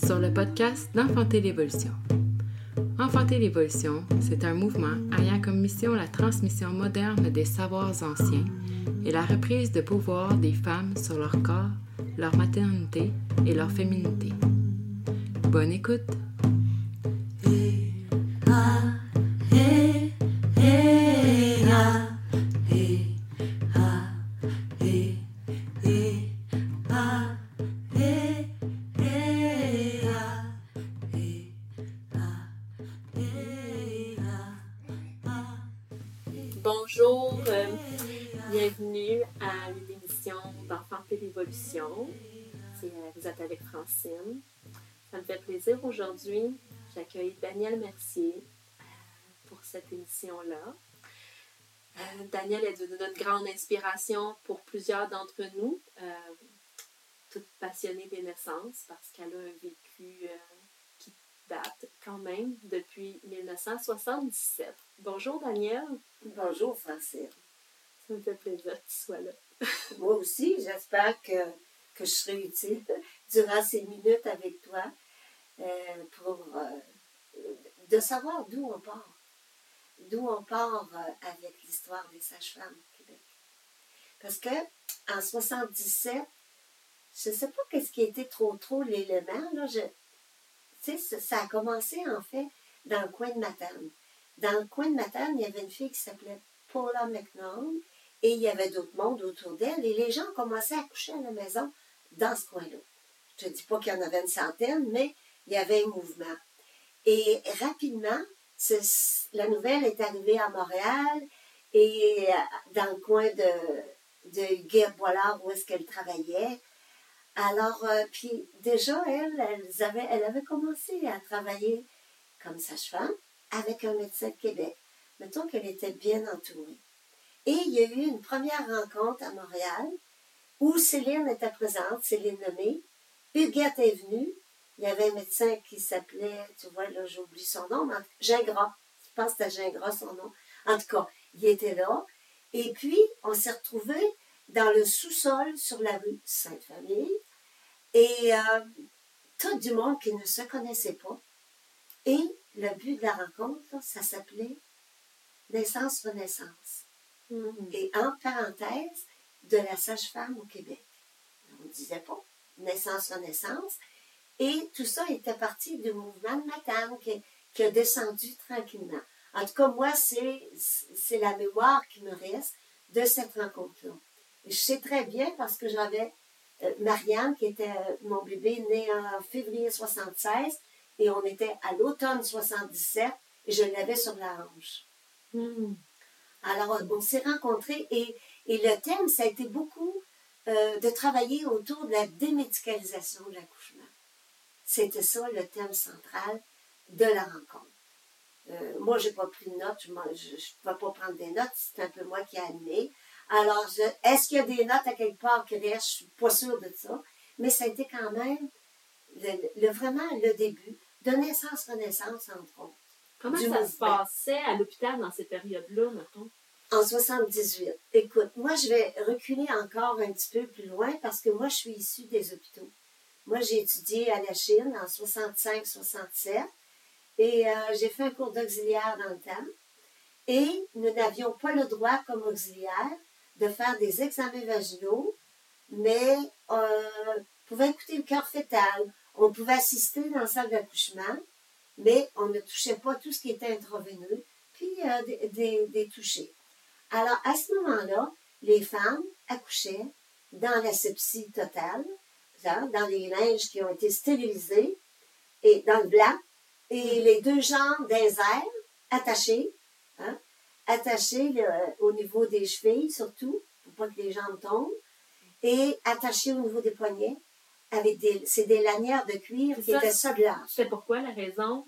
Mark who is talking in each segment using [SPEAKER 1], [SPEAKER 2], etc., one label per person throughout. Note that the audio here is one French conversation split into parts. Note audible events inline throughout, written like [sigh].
[SPEAKER 1] sur le podcast d'Enfanter l'évolution. Enfanter l'évolution, c'est un mouvement ayant comme mission la transmission moderne des savoirs anciens et la reprise de pouvoir des femmes sur leur corps, leur maternité et leur féminité. Bonne écoute!
[SPEAKER 2] Daniel Mercier euh, pour cette émission-là. Euh, Daniel est de notre grande inspiration pour plusieurs d'entre nous, euh, toute passionnée des naissances parce qu'elle a un vécu euh, qui date quand même depuis 1977. Bonjour Daniel,
[SPEAKER 3] Bonjour, Francine.
[SPEAKER 2] ça me fait plaisir que tu sois là. [laughs]
[SPEAKER 3] Moi aussi, j'espère que, que je serai utile durant ces minutes avec toi euh, pour de savoir d'où on part. D'où on part euh, avec l'histoire des sages-femmes au Québec. Parce que en 77, je ne sais pas qu'est-ce qui était trop trop l'élément. Là, je, ça a commencé en fait dans le coin de Matane. Dans le coin de Matane, il y avait une fille qui s'appelait Paula McNaughton et il y avait d'autres mondes autour d'elle et les gens commençaient à coucher à la maison dans ce coin-là. Je ne dis pas qu'il y en avait une centaine, mais il y avait un mouvement. Et rapidement, la nouvelle est arrivée à Montréal et euh, dans le coin de, de Guerre-Boilard où est-ce qu'elle travaillait. Alors, euh, puis déjà, elle, avait, elle avait commencé à travailler comme sage-femme avec un médecin de Québec. Mettons qu'elle était bien entourée. Et il y a eu une première rencontre à Montréal où Céline était présente, Céline Lemay. Huguette est venue. Il y avait un médecin qui s'appelait, tu vois, là, j'oublie son nom, mais Gingras. Je pense que c'était Gingras son nom. En tout cas, il était là. Et puis, on s'est retrouvés dans le sous-sol sur la rue Sainte-Famille. Et euh, tout du monde qui ne se connaissait pas. Et le but de la rencontre, ça s'appelait Naissance-Renaissance. Et en parenthèse, de la sage-femme au Québec. On ne disait pas Naissance-Renaissance. Et tout ça était parti du mouvement de Matane qui, qui a descendu tranquillement. En tout cas, moi, c'est la mémoire qui me reste de cette rencontre-là. Je sais très bien parce que j'avais euh, Marianne, qui était euh, mon bébé, né en février 76, et on était à l'automne 77, et je l'avais sur la hanche.
[SPEAKER 2] Hmm.
[SPEAKER 3] Alors, on s'est rencontrés et, et le thème, ça a été beaucoup euh, de travailler autour de la démédicalisation de l'accouchement. C'était ça le thème central de la rencontre. Euh, moi, je n'ai pas pris de notes, je ne pouvais pas prendre des notes, c'est un peu moi qui ai animé. Alors, je- est-ce qu'il y a des notes à quelque part qui restent? Je ne suis pas sûre de ça. Mais ça a été quand même le, le- vraiment le début de naissance-renaissance, entre autres.
[SPEAKER 2] Comment ça se passait à l'hôpital dans ces périodes-là, mettons?
[SPEAKER 3] En 78. Écoute, moi, je vais reculer encore un petit peu plus loin parce que moi, je suis issue des hôpitaux. Moi, j'ai étudié à la Chine en 65-67 et euh, j'ai fait un cours d'auxiliaire dans le temps. Et nous n'avions pas le droit, comme auxiliaire, de faire des examens vaginaux, mais euh, on pouvait écouter le cœur fœtal, on pouvait assister dans la salle d'accouchement, mais on ne touchait pas tout ce qui était intraveineux, puis euh, des, des, des touchés. Alors, à ce moment-là, les femmes accouchaient dans l'asepsie totale, dans les linges qui ont été stérilisés, et dans le blanc, et les deux jambes airs attachées, hein, attachées au niveau des chevilles surtout, pour pas que les jambes tombent, et attachées au niveau des poignets, avec des, c'est des lanières de cuir qui
[SPEAKER 2] ça.
[SPEAKER 3] étaient large.
[SPEAKER 2] C'est pourquoi la raison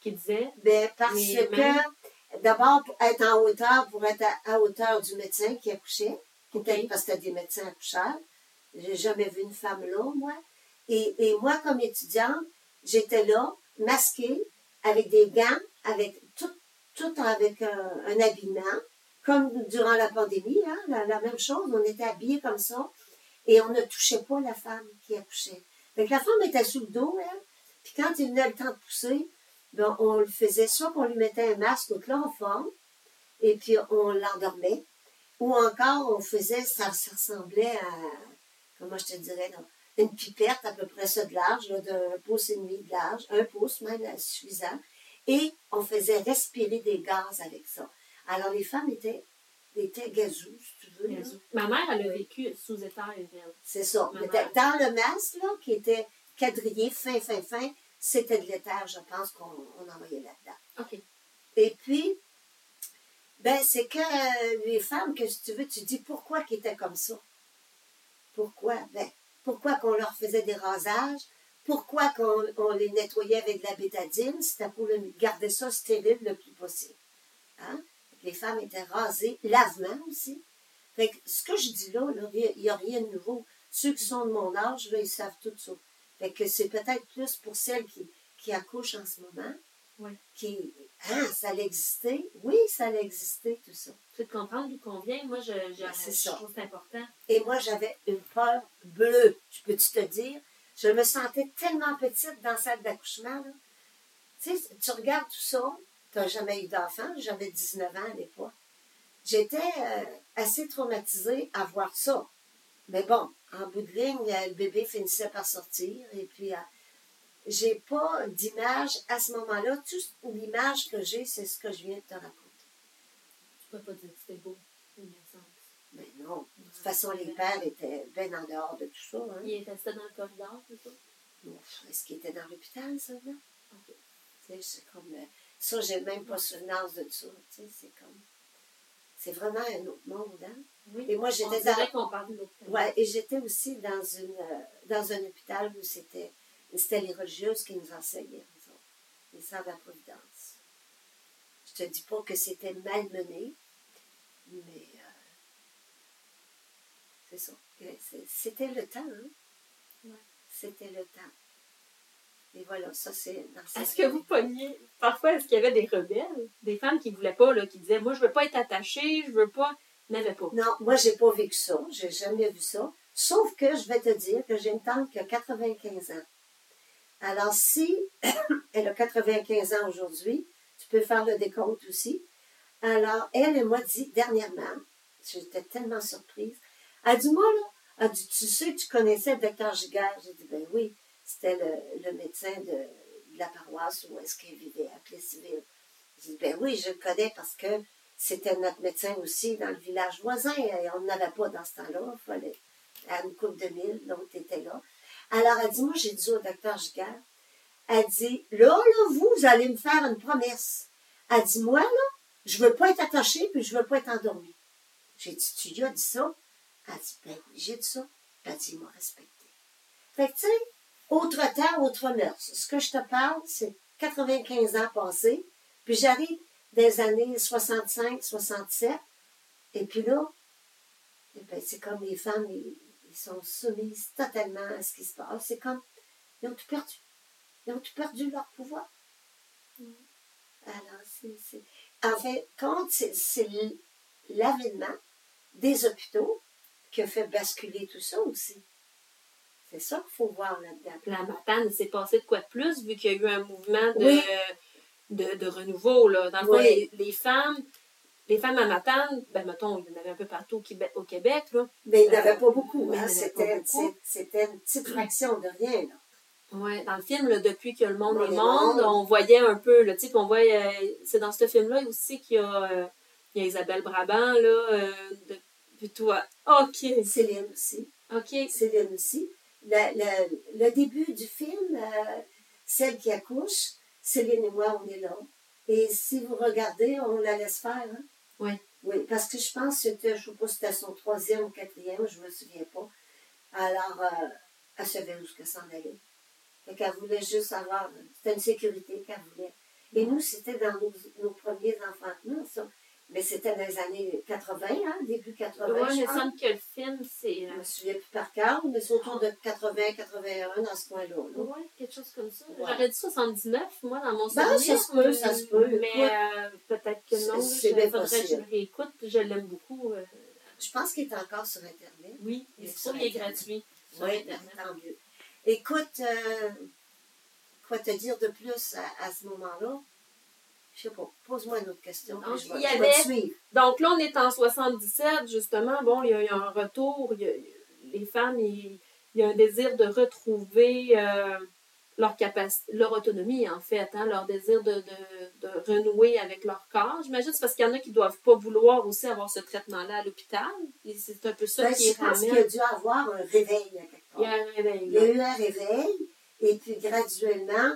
[SPEAKER 2] qu'il disait?
[SPEAKER 3] Ben, parce que, d'abord, pour être en hauteur, pour être à, à hauteur du médecin qui accouchait, qui était,
[SPEAKER 2] Ok.
[SPEAKER 3] parce que c'était des médecins accoucheurs. J'ai jamais vu une femme là, moi. Et, et moi, comme étudiante, j'étais là, masquée, avec des gants, avec tout, tout avec un, un habillement, comme durant la pandémie, hein, la, même chose, on était habillés comme ça, et on ne touchait pas la femme qui accouchait. Fait que la femme était sous le dos, elle, Puis quand il venait le temps de pousser, ben, on le faisait soit qu'on lui mettait un masque au chloroforme, et puis on l'endormait, ou encore on faisait, ça ressemblait à, comment je te dirais, là, une pipette à peu près ça de large, d'un pouce et demi de large, un pouce même là, suffisant, et on faisait respirer des gaz avec ça. Alors les femmes étaient, étaient si tu veux.
[SPEAKER 2] Ma mère, elle a vécu sous étage. elle.
[SPEAKER 3] C'est ça.
[SPEAKER 2] Ma
[SPEAKER 3] Mais
[SPEAKER 2] mère.
[SPEAKER 3] Dans le masque, là, qui était quadrillé, fin, fin, fin, c'était de l'éther, je pense, qu'on on envoyait là-dedans.
[SPEAKER 2] OK.
[SPEAKER 3] Et puis, ben, c'est que euh, les femmes, que si tu veux, tu dis pourquoi qu'ils étaient comme ça. Pourquoi? Ben, pourquoi qu'on leur faisait des rasages? Pourquoi qu'on on les nettoyait avec de la bétadine? C'était pour le- garder ça stérile le plus possible. Hein? Les femmes étaient rasées, lavement aussi. Fait que ce que je dis là, il n'y a rien de nouveau. Ceux qui sont de mon âge, là, ils savent tout ça. Fait que c'est peut-être plus pour celles qui, qui accouchent en ce moment.
[SPEAKER 2] Oui.
[SPEAKER 3] Qui, hein, ça allait exister? Oui, ça allait exister, tout ça.
[SPEAKER 2] Tu peux te comprendre d'où qu'on vient. Moi, je, je,
[SPEAKER 3] Ben, c'est
[SPEAKER 2] je trouve important.
[SPEAKER 3] Et moi, j'avais une peur bleue, je peux-tu te dire? Je me sentais tellement petite dans la salle d'accouchement. Tu tu regardes tout ça, tu n'as jamais eu d'enfant, j'avais 19 ans à l'époque. J'étais euh, assez traumatisée à voir ça. Mais bon, en bout de ligne, euh, le bébé finissait par sortir. Et puis, euh, j'ai pas d'image à ce moment-là. Toute l'image que j'ai, c'est ce que je viens de te raconter.
[SPEAKER 2] Tu peux pas dire que c'était beau, une naissance.
[SPEAKER 3] Mais non, de toute façon, les pères étaient bien en dehors de tout ça. Hein.
[SPEAKER 2] Il était resté dans le corridor, c'est ça?
[SPEAKER 3] Est-ce qu'il était dans l'hôpital, ça, là?
[SPEAKER 2] OK.
[SPEAKER 3] C'est comme... ça, j'ai même pas souvenance de ça. Tu sais, c'est comme... C'est vraiment un autre monde, hein?
[SPEAKER 2] Oui.
[SPEAKER 3] Et moi, j'étais dans...
[SPEAKER 2] qu'on parle de.
[SPEAKER 3] Ouais, et j'étais aussi dans, une, euh, dans un hôpital où c'était... C'était les religieuses qui nous enseignaient, nous autres. Les sœurs de la Providence. Je te dis pas que c'était malmené, mais... euh, c'est ça. Et c'est- C'était le temps, hein?
[SPEAKER 2] Ouais.
[SPEAKER 3] C'était le temps. Et voilà, ça c'est
[SPEAKER 2] Est-ce que vous pogniez, parfois, est-ce qu'il y avait des rebelles, des femmes qui voulaient pas, là, qui disaient, moi, je veux pas être attachée, je veux pas, n'avait pas?
[SPEAKER 3] Non, moi, j'ai pas vécu ça. J'ai jamais vu ça. Sauf que je vais te dire que j'ai une tante qui a 95 ans. Alors, si [coughs] elle a 95 ans aujourd'hui, tu peux faire le décompte aussi. Alors, elle, elle m'a dit dernièrement, j'étais tellement surprise, elle dit, moi, là, elle dit, tu sais tu connaissais le docteur Giguère? J'ai dit, ben oui, c'était le, médecin de, la paroisse où est-ce qu'elle vivait, à Plessisville. J'ai dit, ben oui, je le connais parce que c'était notre médecin aussi dans le village voisin. Et on n'avait pas dans ce temps-là. Il fallait à une coupe de mille, l'autre était là. Alors, elle dit, moi, j'ai dit au docteur Giguère, elle dit, là, là, vous, vous allez me faire une promesse. Elle dit, moi, là, je veux pas être attachée, puis je veux pas être endormie. J'ai dit, tu lui as dit ça? Elle dit, ben j'ai dit ça. Elle dit, il m'a respecté. Fait que, tu sais, autre temps, autre mœurs. Ce que je te parle, c'est 95 ans passés, puis j'arrive des années 65, 67, et puis là, eh ben, c'est comme les femmes, ils, ils sont soumises totalement à ce qui se passe. C'est comme, ils ont tout perdu. Ils ont tout perdu leur pouvoir. Alors, c'est... En fait, compte, c'est l'avènement des hôpitaux qui a fait basculer tout ça aussi. C'est ça qu'il faut voir là-dedans.
[SPEAKER 2] La matane, il s'est passé de quoi de plus, vu qu'il y a eu un mouvement de,
[SPEAKER 3] Oui.
[SPEAKER 2] de, de renouveau, là. Dans le fond, les, les femmes, les femmes à matane, ben, mettons, il y en avait un peu partout au Québec, là.
[SPEAKER 3] Mais il n'y en avait pas beaucoup. Hein. C'était une petite fraction de rien. Là.
[SPEAKER 2] Ouais, dans le film, là, depuis que le monde est monde, on voyait un peu, sais, puis on voit, euh, c'est dans ce film-là aussi qu'il y a, euh, il y a Isabelle Brabant, là, euh, de, puis toi, ok,
[SPEAKER 3] Céline aussi.
[SPEAKER 2] ok,
[SPEAKER 3] Céline aussi. Le, début du film, euh, celle qui accouche, Céline et moi, on est là. Et si vous regardez, on la laisse faire. Hein?
[SPEAKER 2] Oui.
[SPEAKER 3] Oui, parce que je pense que c'était, je ne sais pas si c'était son troisième ou quatrième, je ne me souviens pas. Alors, euh, elle savait où ce qu'elle s'en allait. Fait qu'elle voulait juste avoir, c'était une sécurité qu'elle voulait. Et nous, c'était dans nos, nos premiers enfantements, ça. Mais c'était dans les années 80, hein, début 80.
[SPEAKER 2] ouais,
[SPEAKER 3] je
[SPEAKER 2] me semble que le film, c'est,
[SPEAKER 3] Je
[SPEAKER 2] euh,
[SPEAKER 3] me souviens plus par cœur, mais c'est autour de 80-81 dans ce coin-là. là.
[SPEAKER 2] ouais, quelque chose comme ça.
[SPEAKER 3] Ouais.
[SPEAKER 2] J'aurais dit 79, moi, dans mon
[SPEAKER 3] Ben,
[SPEAKER 2] souvenir.
[SPEAKER 3] ça se peut, ça se peut.
[SPEAKER 2] Mais euh, peut-être que non,
[SPEAKER 3] c'est- bien
[SPEAKER 2] faudrait que je
[SPEAKER 3] possible.
[SPEAKER 2] le réécoute, je l'aime beaucoup. euh,
[SPEAKER 3] Je pense qu'il est encore sur Internet.
[SPEAKER 2] oui,
[SPEAKER 3] Il est
[SPEAKER 2] gratuit.
[SPEAKER 3] Oui, tant mieux. Écoute, euh, quoi te dire de plus à, à ce moment-là? Je sais pas. Pose-moi une autre question.
[SPEAKER 2] Donc,
[SPEAKER 3] je vais,
[SPEAKER 2] il y
[SPEAKER 3] je vais te
[SPEAKER 2] avait-
[SPEAKER 3] suivre.
[SPEAKER 2] Donc là, on est en 77, justement. Bon, il y a, il y a un retour. il y a- les femmes, il, il y a un désir de retrouver euh, leur capacité, leur autonomie, en fait, hein, leur désir de, de, de renouer avec leur corps. J'imagine que c'est parce qu'il y en a qui ne doivent pas vouloir aussi avoir ce traitement-là à l'hôpital. Et c'est un peu ça
[SPEAKER 3] Ben,
[SPEAKER 2] qui
[SPEAKER 3] je pense qu'il y a dû avoir un réveil à quelque
[SPEAKER 2] Il y a
[SPEAKER 3] part.
[SPEAKER 2] un réveil.
[SPEAKER 3] Il y a eu un réveil, et puis graduellement,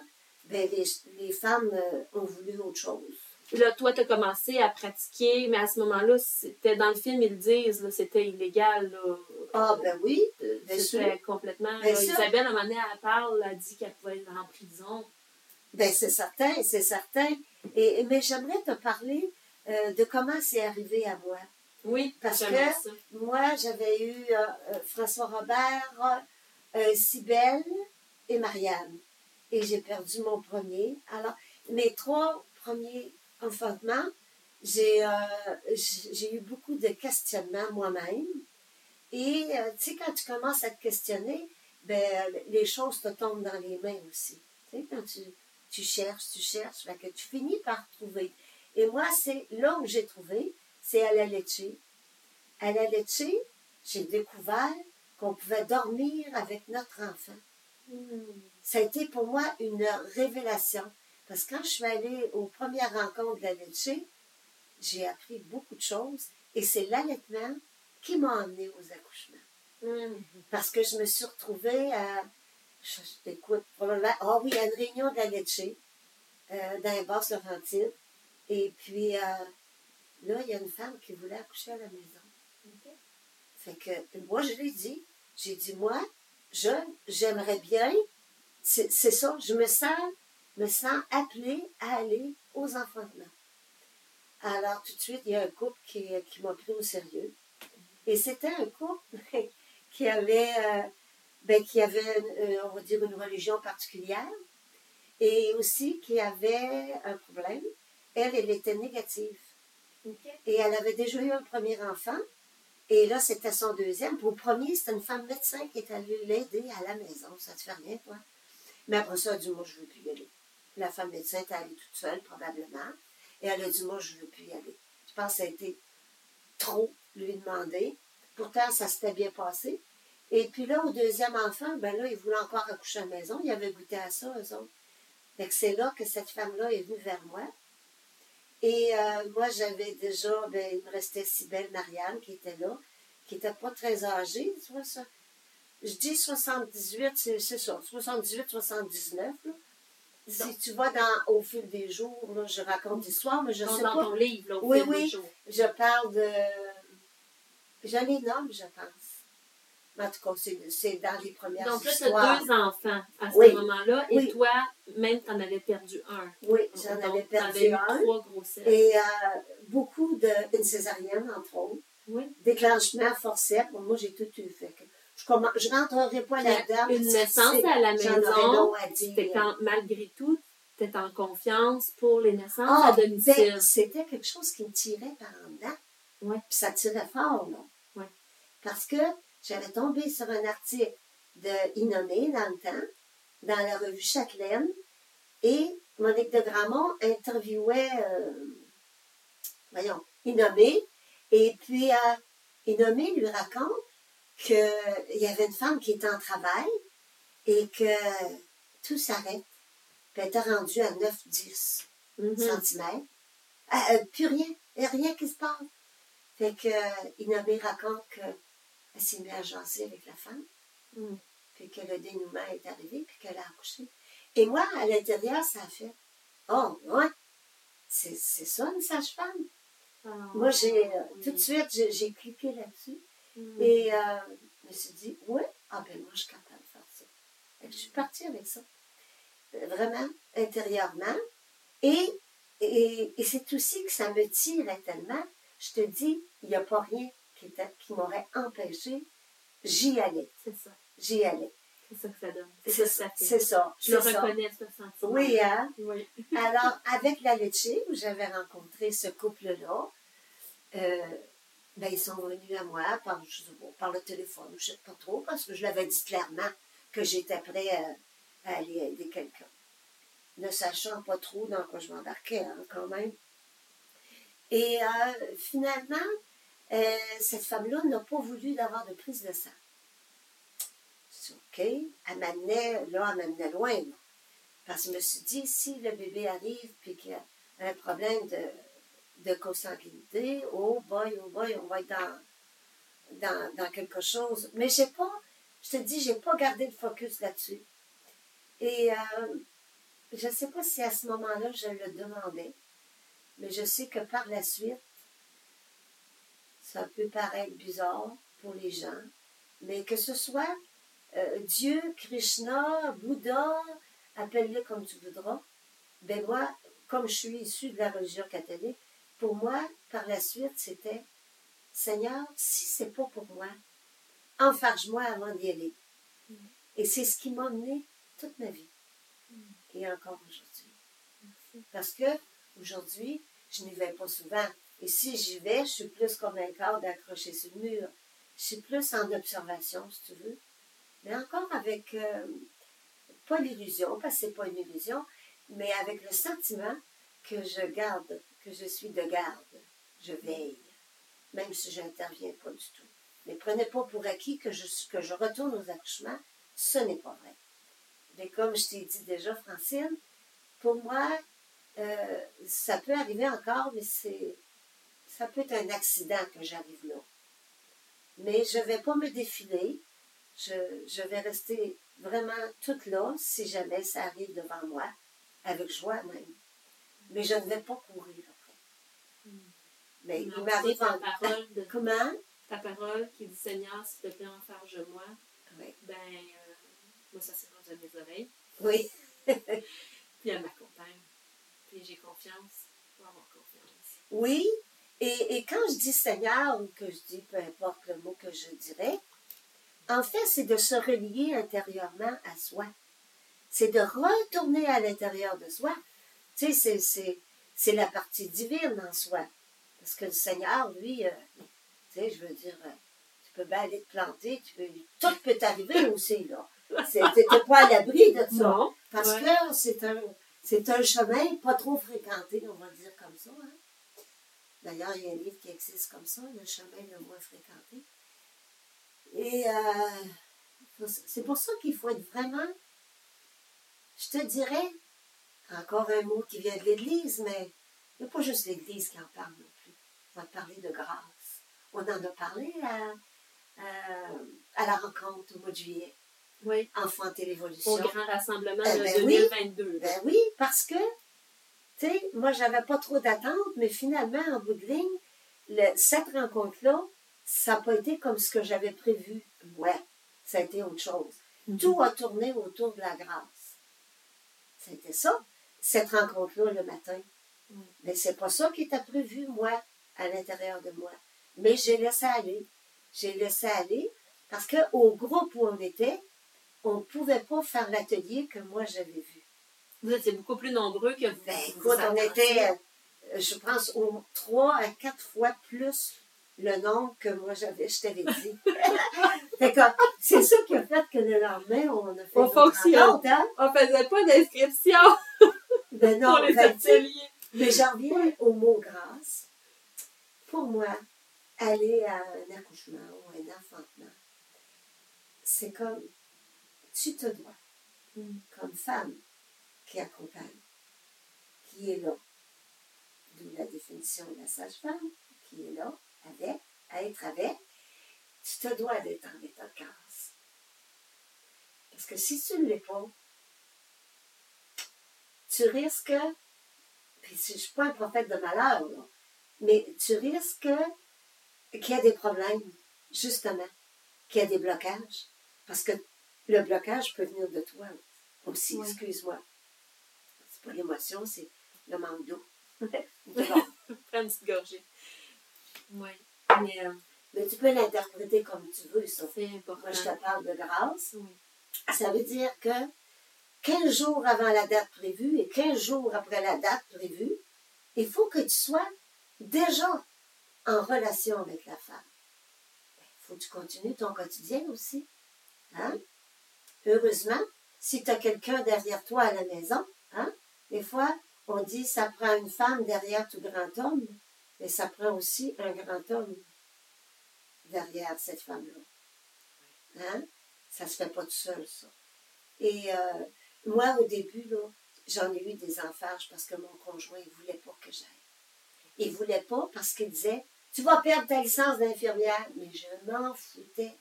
[SPEAKER 3] ben, les, les femmes euh, ont voulu autre chose.
[SPEAKER 2] Là, toi, tu as commencé à pratiquer, mais à ce moment-là, c'était dans le film, ils le disent, c'était illégal. Là.
[SPEAKER 3] Ah, ben oui, euh, bien sûr.
[SPEAKER 2] C'était complètement.
[SPEAKER 3] Bien
[SPEAKER 2] là,
[SPEAKER 3] sûr.
[SPEAKER 2] Isabelle, à un moment donné, elle parle, elle dit qu'elle pouvait être en prison.
[SPEAKER 3] Ben, c'est certain, c'est certain. Et, mais j'aimerais te parler euh, de comment c'est arrivé à moi.
[SPEAKER 2] Oui,
[SPEAKER 3] Parce que-
[SPEAKER 2] ça.
[SPEAKER 3] Moi, j'avais eu euh, François Robert, euh, Cybèle et Marianne. Et j'ai perdu mon premier. Alors, mes trois premiers enfantements, j'ai euh, eu beaucoup de questionnements moi-même. Et euh, tu sais, quand tu commences à te questionner, ben, les choses te tombent dans les mains aussi. Tu sais, quand tu, cherches, tu cherches, que tu finis par trouver. Et moi, c'est là où j'ai trouvé, c'est à la laitier. À la laitier, j'ai découvert qu'on pouvait dormir avec notre enfant. Ça a été pour moi une révélation. Parce que quand je suis allée aux premières rencontres de la j'ai appris beaucoup de choses. Et c'est l'allaitement qui m'a emmenée aux accouchements.
[SPEAKER 2] Hum.
[SPEAKER 3] Parce que je me suis retrouvée à. Je, je t'écoute probablement. Ah oui, à une réunion de la laitier, euh, dans les basses Laurentides. Et puis, euh, là, il y a une femme qui voulait accoucher à la maison. Fait que moi, je l'ai dit. J'ai dit, moi, je, j'aimerais bien, c'est, ça, je me sens, me sens appelée à aller aux enfantements. Alors, tout de suite, il y a un couple qui, qui m'a pris au sérieux. Et c'était un couple [laughs] qui avait, euh, ben, qui avait, euh, on va dire, une religion particulière et aussi qui avait un problème. Elle, elle était négative. Et elle avait déjà eu un premier enfant. Et là, c'était son deuxième. Pour le premier, c'était une femme médecin qui est allée l'aider à la maison. Ça te fait rien, toi? Mais après ça, elle a dit, moi, je ne veux plus y aller. La femme médecin est allée toute seule, probablement. Et elle a dit, moi, je ne veux plus y aller. Je pense que ça a été trop lui demander. Pourtant, ça s'était bien passé. Et puis là, au deuxième enfant, ben là, il voulait encore accoucher à la maison. Il avait goûté à ça, eux autres. C'est là que cette femme-là est venue vers moi. Et euh, moi, j'avais déjà, ben, il me restait Cybelle Marianne qui était là, qui n'était pas très âgée, tu vois ça. Je dis 78, c'est ça, 78, 79. Là. Si tu vois dans, au fil des jours, là, je raconte l'histoire, mais je sais
[SPEAKER 2] dans
[SPEAKER 3] pas.
[SPEAKER 2] ton livre, là, au
[SPEAKER 3] Oui,
[SPEAKER 2] fil des
[SPEAKER 3] oui.
[SPEAKER 2] jours.
[SPEAKER 3] Je parle de. Je les nomme, je pense. En tout cas, c'est dans les premières
[SPEAKER 2] Donc là, tu as deux enfants à ce
[SPEAKER 3] Oui.
[SPEAKER 2] moment-là, et
[SPEAKER 3] Oui.
[SPEAKER 2] toi, même, tu en avais perdu un.
[SPEAKER 3] Oui, j'en avais perdu un.
[SPEAKER 2] trois grossesses.
[SPEAKER 3] Et euh, beaucoup de une césarienne, entre autres.
[SPEAKER 2] Oui.
[SPEAKER 3] Déclenchement forceps. Bon, moi, j'ai tout eu. Fait je ne rentrerai pas là-dedans.
[SPEAKER 2] Une naissance à la maison. Fait quand, malgré tout, tu es en confiance pour les naissances
[SPEAKER 3] Ah,
[SPEAKER 2] à domicile.
[SPEAKER 3] ben, c'était quelque chose qui me tirait par en dedans.
[SPEAKER 2] Ouais.
[SPEAKER 3] Puis ça tirait fort, là.
[SPEAKER 2] Ouais.
[SPEAKER 3] Parce que j'avais tombé sur un article de Innomé dans le temps, dans la revue Châtelaine, et Monique de Gramont interviewait, euh, voyons, Innomé, et puis euh, Innomé lui raconte qu'il y avait une femme qui était en travail et que tout s'arrête. Puis elle était rendue à 9-10
[SPEAKER 2] Mhm.
[SPEAKER 3] centimètres. Ah, euh, plus rien. Il n'y a rien qui se passe. Fait que euh, Innomé raconte qu'elle s'est mise à jaser avec la femme,
[SPEAKER 2] Mm.
[SPEAKER 3] puis que le dénouement est arrivé, puis qu'elle a accouché. Et moi, à l'intérieur, ça a fait Oh, ouais, c'est c'est ça une sage-femme.
[SPEAKER 2] Ah,
[SPEAKER 3] Moi, j'ai euh,
[SPEAKER 2] oui.
[SPEAKER 3] tout de suite, j'ai j'ai cliqué là-dessus. Et euh, je me suis dit, ouais, ah ben moi, je suis capable de faire ça. Que je suis partie avec ça. Euh, Vraiment, intérieurement. Et, et, et c'est aussi que ça me tirait tellement. Je te dis, il n'y a pas rien qui, qui m'aurait empêché. J'y allais.
[SPEAKER 2] C'est ça.
[SPEAKER 3] J'y allais.
[SPEAKER 2] C'est ça que ça donne. C'est ça
[SPEAKER 3] c'est ça.
[SPEAKER 2] Je le
[SPEAKER 3] ça.
[SPEAKER 2] reconnais, ce sentiment.
[SPEAKER 3] Oui, hein?
[SPEAKER 2] Oui.
[SPEAKER 3] Alors, avec la laitier, où j'avais rencontré ce couple-là, euh, ben, ils sont venus à moi par, le téléphone, je ne sais pas trop, parce que je l'avais dit clairement que j'étais prêt à, à aller aider quelqu'un. ne sachant pas trop dans quoi je m'embarquais, hein, quand même. Et euh, finalement, euh, cette femme-là n'a pas voulu d'avoir de prise de sang. C'est OK. Elle m'amenait, là, elle m'amenait loin. Parce que je me suis dit, si le bébé arrive puis qu'il y a un problème de, de consanguinité, oh boy, oh boy, on va être dans, quelque chose. Mais j'ai pas, je te dis, j'ai pas gardé le focus là-dessus. Et euh, je sais pas si à ce moment-là, je le demandais, mais je sais que par la suite, ça peut paraître bizarre pour les gens, mais que ce soit euh, Dieu, Krishna, Bouddha, appelle-le comme tu voudras, ben moi, comme je suis issue de la religion catholique, pour moi, par la suite, c'était Seigneur, si c'est pas pour moi, enfarge-moi avant d'y aller.
[SPEAKER 2] Mm.
[SPEAKER 3] Et c'est ce qui m'a mené toute ma vie.
[SPEAKER 2] Mm.
[SPEAKER 3] Et encore aujourd'hui. Parce que aujourd'hui, je n'y vais pas souvent. Et si j'y vais, je suis plus comme un cadre accroché sur le mur. Je suis plus en observation, si tu veux. Mais encore avec, euh, pas l'illusion, parce que c'est pas une illusion, mais avec le sentiment que je garde, que je suis de garde. Je veille, même si je n'interviens pas du tout. Mais prenez pas pour acquis que je, que je retourne aux accouchements. Ce n'est pas vrai. Mais comme je t'ai dit déjà, Francine, pour moi, euh, ça peut arriver encore, mais c'est ça peut être un accident que j'arrive là. Mais je ne vais pas me défiler. Je, je vais rester vraiment toute là si jamais ça arrive devant moi, avec joie même. Mais je ne vais pas courir. Mais il m'arrive en...
[SPEAKER 2] parole de-
[SPEAKER 3] Comment?
[SPEAKER 2] Ta parole qui dit Seigneur, s'il te plaît, enfarge-moi,
[SPEAKER 3] Oui.
[SPEAKER 2] ben, euh, moi, ça s'est rendu à mes oreilles.
[SPEAKER 3] Oui. [laughs]
[SPEAKER 2] Puis elle m'accompagne. Puis j'ai confiance pour avoir confiance.
[SPEAKER 3] Oui, et, et quand je dis Seigneur ou que je dis peu importe le mot que je dirais, en fait, c'est de se relier intérieurement à soi. C'est de retourner à l'intérieur de soi. Tu sais, c'est la partie divine en soi. Parce que le Seigneur, lui, euh, tu sais, je veux dire, euh, tu peux bien aller te planter, tu peux, tout peut t'arriver aussi, là. C'est- T'étais pas à l'abri de ça.
[SPEAKER 2] Non.
[SPEAKER 3] Parce
[SPEAKER 2] Ouais.
[SPEAKER 3] que c'est un, c'est un chemin pas trop fréquenté, on va le dire comme ça. hein. D'ailleurs, il y a un livre qui existe comme ça, Le chemin le moins fréquenté. Et euh, c'est pour ça qu'il faut être vraiment, je te dirais, encore un mot qui vient de l'Église, mais il n'y a pas juste l'Église qui en parle. On va parler de grâce. On en a parlé à, à, à la rencontre au mois de juillet,
[SPEAKER 2] Oui.
[SPEAKER 3] Enfanter l'évolution.
[SPEAKER 2] Au grand rassemblement de
[SPEAKER 3] ben oui.
[SPEAKER 2] 2022. là.
[SPEAKER 3] Ben oui, parce que, tu sais, moi, j'avais pas trop d'attentes, mais finalement, en bout de ligne, le- cette rencontre-là, ça n'a pas été comme ce que j'avais prévu. Ouais, ça a été autre chose.
[SPEAKER 2] Mhm.
[SPEAKER 3] Tout a tourné autour de la grâce. C'était ça, cette rencontre-là le matin.
[SPEAKER 2] Mhm.
[SPEAKER 3] Mais c'est pas ça qui était prévu, moi, à l'intérieur de moi. Mais j'ai laissé aller. J'ai laissé aller parce qu'au groupe où on était, on ne pouvait pas faire l'atelier que moi j'avais vu.
[SPEAKER 2] Vous étiez beaucoup plus nombreux que vous.
[SPEAKER 3] Ben, écoute, on était, euh, je pense, au trois à quatre fois plus le nombre que moi j'avais, je t'avais dit. [laughs] C'est ça qui a fait que le lendemain, on a fait
[SPEAKER 2] On fonctionne.
[SPEAKER 3] hein?
[SPEAKER 2] On faisait pas d'inscription
[SPEAKER 3] Ben non, [laughs]
[SPEAKER 2] pour les ateliers.
[SPEAKER 3] mais j'en reviens au mot grâce. Pour moi, aller à un accouchement ou un enfantement, c'est comme tu te dois,
[SPEAKER 2] Mm.
[SPEAKER 3] comme femme qui accompagne, qui est là. D'où la définition de la sage-femme, qui est là, avec, à être avec. Tu te dois d'être en état de grâce. Parce que si tu ne l'es pas, tu risques, puis je ne suis pas un prophète de malheur, là, mais tu risques qu'il y ait des problèmes, justement, qu'il y ait des blocages. Parce que le blocage peut venir de toi aussi, excuse-moi. C'est pas l'émotion, c'est le manque d'eau. [laughs] [laughs]
[SPEAKER 2] Prends une petite gorgée. Oui. Mais euh,
[SPEAKER 3] Mais tu peux l'interpréter comme tu veux, ça.
[SPEAKER 2] c'est important.
[SPEAKER 3] Moi, je te parle de grâce.
[SPEAKER 2] Oui.
[SPEAKER 3] Ça veut dire que 15 jours avant la date prévue et 15 jours après la date prévue, il faut que tu sois déjà en relation avec la femme. Il faut que tu continues ton quotidien aussi. Hein? Heureusement, si tu as quelqu'un derrière toi à la maison, hein, Des fois, on dit ça prend une femme derrière tout grand homme, mais ça prend aussi un grand homme derrière cette femme-là. Hein? Ça se fait pas tout seul, ça. Et euh, moi, au début, j'en ai eu des enfarges parce que mon conjoint, il voulait pas que j'aille. Il voulait pas parce qu'il disait, tu vas perdre ta licence d'infirmière. Mais je m'en foutais.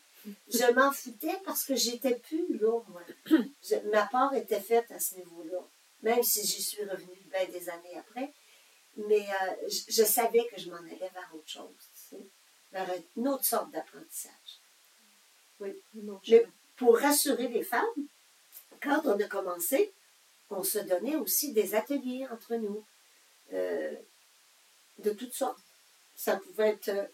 [SPEAKER 3] Je m'en foutais parce que j'étais plus là, moi. [clears throat] Je- ma part était faite à ce niveau-là, même si j'y suis revenue bien des années après. Mais euh, je, je savais que je m'en allais vers autre chose, tu sais, vers une autre sorte d'apprentissage.
[SPEAKER 2] Oui, non,
[SPEAKER 3] Mais pour rassurer les femmes, quand on a commencé, on se donnait aussi des ateliers entre nous, euh, de toutes sortes. Ça pouvait être euh,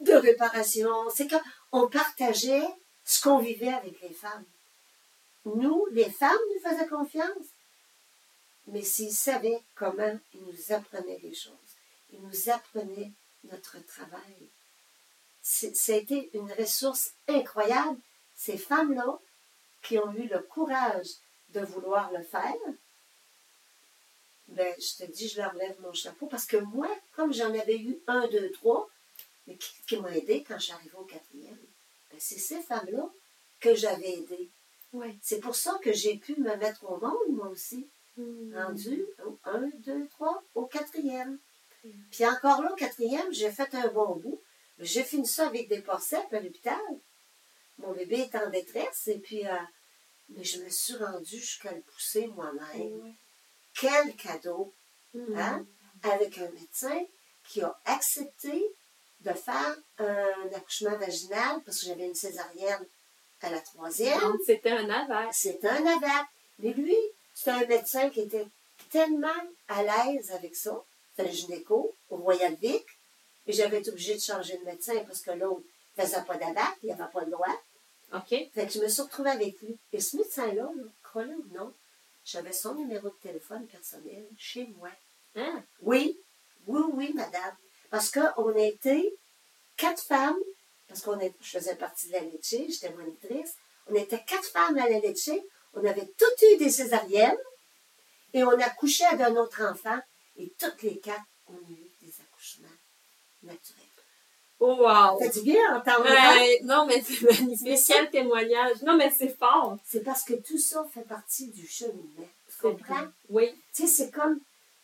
[SPEAKER 3] de réparation. C'est quand on partageait ce qu'on vivait avec les femmes. Nous, les femmes, nous faisaient confiance. Mais s'ils savaient comment ils nous apprenaient les choses, ils nous apprenaient notre travail. Ça a été une ressource incroyable. Ces femmes-là qui ont eu le courage de vouloir le faire, ben, je te dis, je leur lève mon chapeau parce que moi, comme j'en avais eu un, deux, trois, mais qui, qui m'ont aidé quand je suis arrivée au quatrième, ben, c'est ces femmes-là que j'avais aidées.
[SPEAKER 2] Ouais.
[SPEAKER 3] C'est pour ça que j'ai pu me mettre au monde, moi aussi,
[SPEAKER 2] Mm.
[SPEAKER 3] rendu au un, deux, trois, au quatrième. Puis encore là, au quatrième, j'ai fait un bon bout. J'ai fini ça avec des porceps à l'hôpital. Mon bébé est en détresse et puis, euh, mais je me suis rendue jusqu'à le pousser moi-même. Quel cadeau,
[SPEAKER 2] Mm.
[SPEAKER 3] hein? Avec un médecin qui a accepté de faire un accouchement vaginal parce que j'avais une césarienne à la troisième.
[SPEAKER 2] Donc, c'était un avare.
[SPEAKER 3] C'est un AVAC. Mais lui, c'est un médecin qui était tellement à l'aise avec ça. C'était un gynéco au Royal Vic. Et j'avais été obligée de changer de médecin parce que l'autre ne faisait pas d'AVAC, il n'avait pas le droit.
[SPEAKER 2] OK.
[SPEAKER 3] Fait que je me suis retrouvée avec lui. Et ce médecin-là, là, crois-le ou non, j'avais son numéro de téléphone personnel chez moi.
[SPEAKER 2] Hein?
[SPEAKER 3] Oui, oui, oui, madame. Parce qu'on été quatre femmes, parce qu'on je faisais partie de la Lecce, j'étais monitrice. On était quatre femmes à la Lecce. On avait toutes eu des césariennes et on a couché d'un autre enfant. Et toutes les quatre, on a eu des accouchements naturels.
[SPEAKER 2] Oh, wow!
[SPEAKER 3] Ça dit bien?
[SPEAKER 2] Ouais, non, mais c'est magnifique. Quel témoignage. Non, mais c'est fort.
[SPEAKER 3] C'est parce que tout ça fait partie du cheminement. Tu comprends?
[SPEAKER 2] Oui.
[SPEAKER 3] Tu sais, c'est comme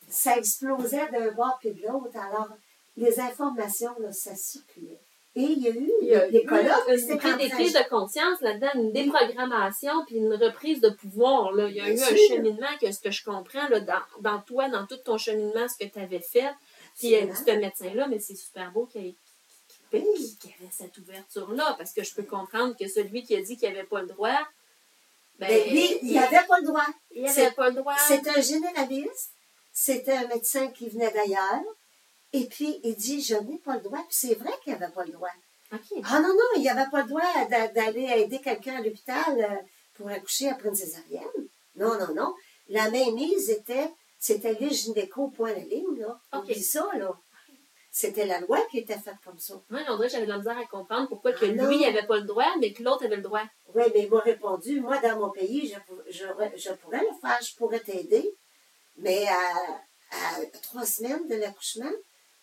[SPEAKER 3] ça explosait d'un bord puis de l'autre. Alors, les informations, là, ça circulait. Et il y a eu
[SPEAKER 2] Il y a
[SPEAKER 3] des
[SPEAKER 2] eu
[SPEAKER 3] colloques.
[SPEAKER 2] une, des prises de conscience là-dedans, une déprogrammation, puis une reprise de pouvoir. Là. Il y a
[SPEAKER 3] Bien
[SPEAKER 2] eu
[SPEAKER 3] sûr.
[SPEAKER 2] un cheminement que ce que je comprends là, dans, dans toi, dans tout ton cheminement, ce que tu avais fait. Puis euh, ce médecin-là, mais c'est super beau qu'il qu'il y avait cette ouverture-là, parce que je peux comprendre que celui qui a dit qu'il n'avait pas le droit, ben,
[SPEAKER 3] lui, il n'avait pas le droit.
[SPEAKER 2] il n'avait pas le droit.
[SPEAKER 3] C'est un généraliste. C'était un médecin qui venait d'ailleurs. Et puis, il dit, je n'ai pas le droit. Puis c'est vrai qu'il n'avait pas le droit. Ah non, non, il n'avait pas le droit d'a- d'aller aider quelqu'un à l'hôpital euh, pour accoucher après une césarienne. Non, non, non. La mainmise était, c'était les gynéco point la ligne, là.
[SPEAKER 2] Ok.
[SPEAKER 3] Oublie ça, là. C'était la loi qui était faite comme ça.
[SPEAKER 2] Moi, on dirait que j'avais de la misère à comprendre pourquoi que
[SPEAKER 3] Ah
[SPEAKER 2] lui, n'avait pas le droit, mais que l'autre avait le droit.
[SPEAKER 3] Oui, mais il m'a répondu, moi, dans mon pays, je, j'aurais- je pourrais le faire, je pourrais t'aider. Mais à, à trois semaines de l'accouchement,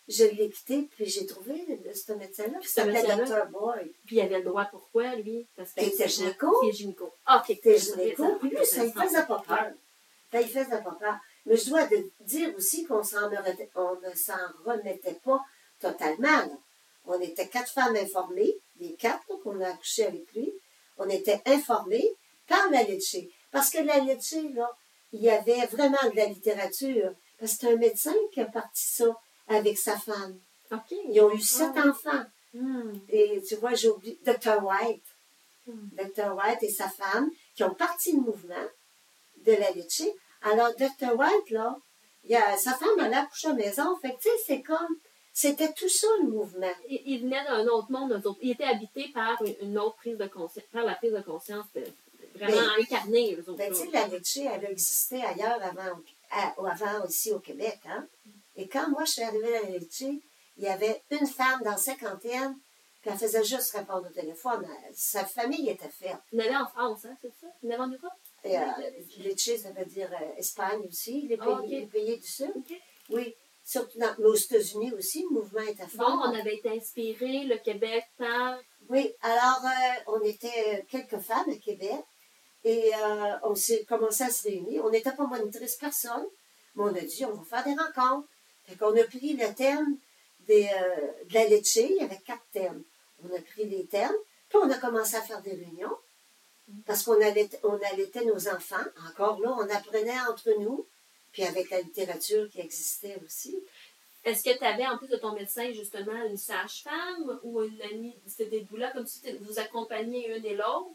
[SPEAKER 3] je l'ai quitté, puis j'ai trouvé ce médecin-là qui s'appelait? Dr. Boy.
[SPEAKER 2] Puis il avait le droit pourquoi, lui? Parce
[SPEAKER 3] Il était gynéco?
[SPEAKER 2] Il est gynéco. Ah, OK.
[SPEAKER 3] T'es gynéco, puis lui, ça ne faisait pas peur. Ça ne faisait pas peur. Mais je dois de- dire aussi qu'on s'en remettait- on ne s'en remettait pas totalement. là. On était quatre femmes informées, les quatre qu'on a accouché avec lui. On était informées par la Lecce. Parce que la Lecce, là, il y avait vraiment de la littérature. Parce que c'est un médecin qui a parti ça avec sa femme. Ils ont eu sept
[SPEAKER 2] Ah.
[SPEAKER 3] enfants.
[SPEAKER 2] Hmm.
[SPEAKER 3] Et tu vois, j'ai oublié Dr. White.
[SPEAKER 2] Hmm.
[SPEAKER 3] Dr. White et sa femme qui ont parti le mouvement de la Lecce. Alors, Dr. White, là, il a, sa femme allait accoucher à la maison. Fait que, tu sais, c'est comme, c'était tout ça le mouvement.
[SPEAKER 2] Il, il venait d'un autre monde, eux autres. Il était habité par une- autre prise de conscience, par la prise de conscience de- vraiment
[SPEAKER 3] Ben,
[SPEAKER 2] incarnée, autres.
[SPEAKER 3] Ben, tu sais, la Lecce, elle a existé ailleurs avant, à- avant ici au Québec. Hein? Et quand moi, je suis arrivée à la Lecce, il y avait une femme dans la cinquantaine, puis elle faisait juste répondre au téléphone. Elle- Sa famille était ferme.
[SPEAKER 2] Il venait en France, hein, c'est ça? Il venait en Europe?
[SPEAKER 3] Et, euh, Lecce, ça veut dire euh, Espagne aussi, les pays,
[SPEAKER 2] Ah,
[SPEAKER 3] les pays du Sud. Oui, surtout dans, mais aux États-Unis aussi, le mouvement était fort.
[SPEAKER 2] Donc, on avait été inspiré, le Québec, par.
[SPEAKER 3] Oui, alors euh, on était quelques femmes à Québec et euh, on s'est commencé à se réunir. On n'était pas monitrice personne, mais on a dit on va faire des rencontres. Fait qu'on a pris le thème des, euh, de la Lecce, il y avait quatre thèmes. On a pris les thèmes, puis on a commencé à faire des réunions parce qu'on allait- on allaitait nos enfants. Encore là, on apprenait entre nous, puis avec la littérature qui existait aussi.
[SPEAKER 2] Est-ce que tu avais, en plus de ton médecin, justement, une sage-femme ou une amie, c'était des doulas, comme tu dis, vous accompagnez une et l'autre?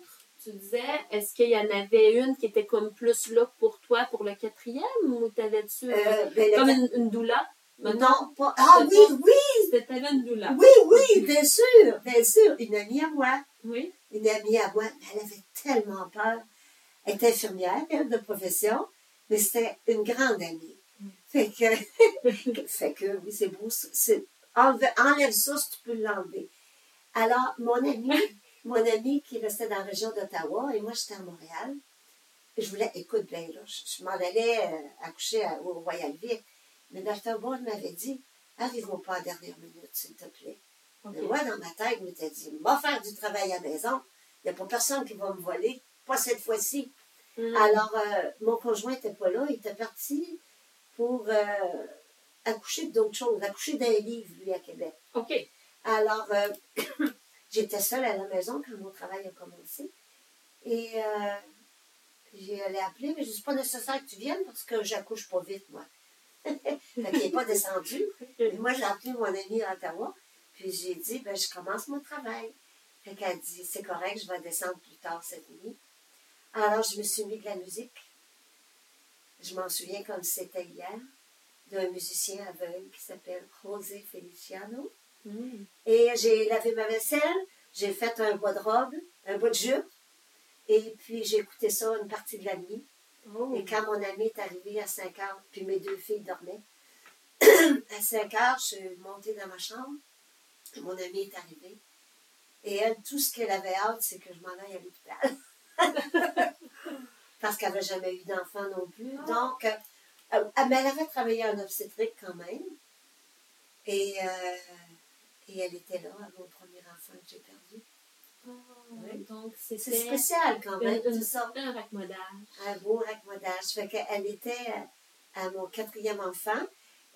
[SPEAKER 2] Tu disais, est-ce qu'il y en avait une qui était comme plus là pour toi pour le quatrième ou t'avais-tu euh,
[SPEAKER 3] ben,
[SPEAKER 2] comme une, une doula?
[SPEAKER 3] Non, pas. Ah oui, oui,
[SPEAKER 2] C'était t'avais une doula.
[SPEAKER 3] oui, oui, bien sûr, bien sûr. Une amie à moi.
[SPEAKER 2] Oui.
[SPEAKER 3] une amie à moi, mais elle avait tellement peur. Elle était infirmière, elle, de profession, mais c'était une grande amie. Fait que, [laughs] fait que oui, c'est beau. c'est- enlève, enlève ça si tu peux l'enlever. Alors, mon ami, mon ami qui restait dans la région d'Ottawa, et moi, j'étais à Montréal, je voulais, écoute bien, là, je, je m'en allais euh, accoucher à- au Royal Vic, mais Dr. Bond m'avait dit, arrivons pas à la dernière minute, s'il te plaît. Mais moi, dans ma tête, je m'étais dit, va faire du travail à la maison. Il n'y a pas personne qui va me voler. Pas cette fois-ci.
[SPEAKER 2] Hmm.
[SPEAKER 3] Alors, euh, mon conjoint n'était pas là. Il était parti pour euh, accoucher d'autres choses. Accoucher d'un livre, lui, à Québec.
[SPEAKER 2] OK.
[SPEAKER 3] Alors, euh, [coughs] j'étais seule à la maison quand mon travail a commencé. Et j'ai allé appeler, mais je suis pas nécessaire que tu viennes parce que j'accouche pas vite, moi. [laughs] fait qu'il n'est pas descendu. [laughs] Et moi, j'ai appelé mon amie à Ottawa, puis j'ai dit, ben, je commence mon travail. Fait qu'elle dit, c'est correct, je vais descendre plus tard cette nuit. Alors, je me suis mis de la musique. Je m'en souviens comme c'était hier, d'un musicien aveugle qui s'appelle José Feliciano.
[SPEAKER 2] Hmm.
[SPEAKER 3] Et j'ai lavé ma vaisselle, j'ai fait un bois de robe, un bois de jupe, et puis j'ai écouté ça une partie de la nuit.
[SPEAKER 2] Oh.
[SPEAKER 3] Et quand mon ami est arrivé à 5 heures, puis mes deux filles dormaient, [clears throat] à 5 heures, je suis montée dans ma chambre. Mon ami est arrivé. Et elle, tout ce qu'elle avait hâte, c'est que je m'en aille à l'hôpital. [laughs] Parce qu'elle n'avait jamais eu d'enfant non plus.
[SPEAKER 2] Ah.
[SPEAKER 3] Donc, euh, euh, mais elle avait travaillé en obstétrique quand même. Et, euh, et elle était là, à mon premier enfant que j'ai perdu.
[SPEAKER 2] Oh,
[SPEAKER 3] Oui.
[SPEAKER 2] Donc,
[SPEAKER 3] C'est spécial quand même,
[SPEAKER 2] une-
[SPEAKER 3] tout ça.
[SPEAKER 2] un raccommodage.
[SPEAKER 3] un beau raccommodage. Fait qu'elle était à mon quatrième enfant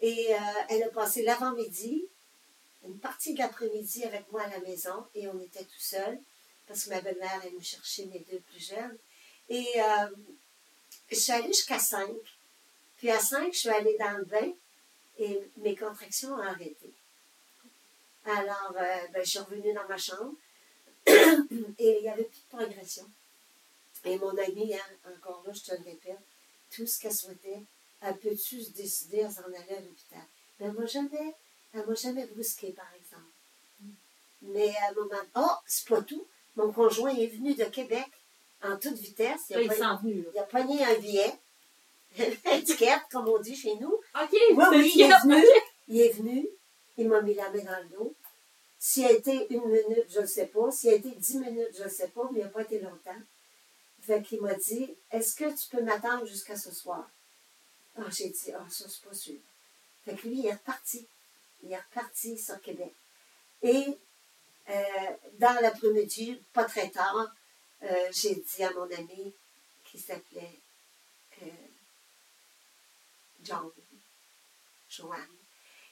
[SPEAKER 3] et euh, elle a passé l'avant-midi, une partie de l'après-midi avec moi à la maison et on était tout seuls parce que ma belle-mère est venue chercher mes deux plus jeunes. Et euh, je suis allée jusqu'à 5. Puis à 5, je suis allée dans le bain et mes contractions ont arrêté. Alors, euh, ben, je suis revenue dans ma chambre [coughs] et il n'y avait plus de progression. Et mon amie, hein, encore là, je te le répète, tout ce qu'elle souhaitait, elle peut-tu se décider à s'en aller à l'hôpital? Mais elle m'a jamais, elle m'a jamais brusqué, par exemple. Mais à un moment, oh, c'est pas tout. Mon conjoint est venu de Québec en toute vitesse. Il a, pogné, il a un billet, [laughs] une ticket, comme on dit chez nous.
[SPEAKER 2] OK.
[SPEAKER 3] Oui, oui, il est venu. Il est venu, il m'a mis la main dans le dos. S'il a été une minute, je ne sais pas. S'il a été dix minutes, je ne sais pas, mais il n'a pas été longtemps. Fait qu'il m'a dit Est-ce que tu peux m'attendre jusqu'à ce soir? Ah, j'ai dit Ah, ça, c'est pas sûr. Fait que lui, il est reparti. Il est reparti sur Québec. Et euh, dans l'après-midi, pas très tard, euh, j'ai dit à mon ami qui s'appelait euh, John, Joanne,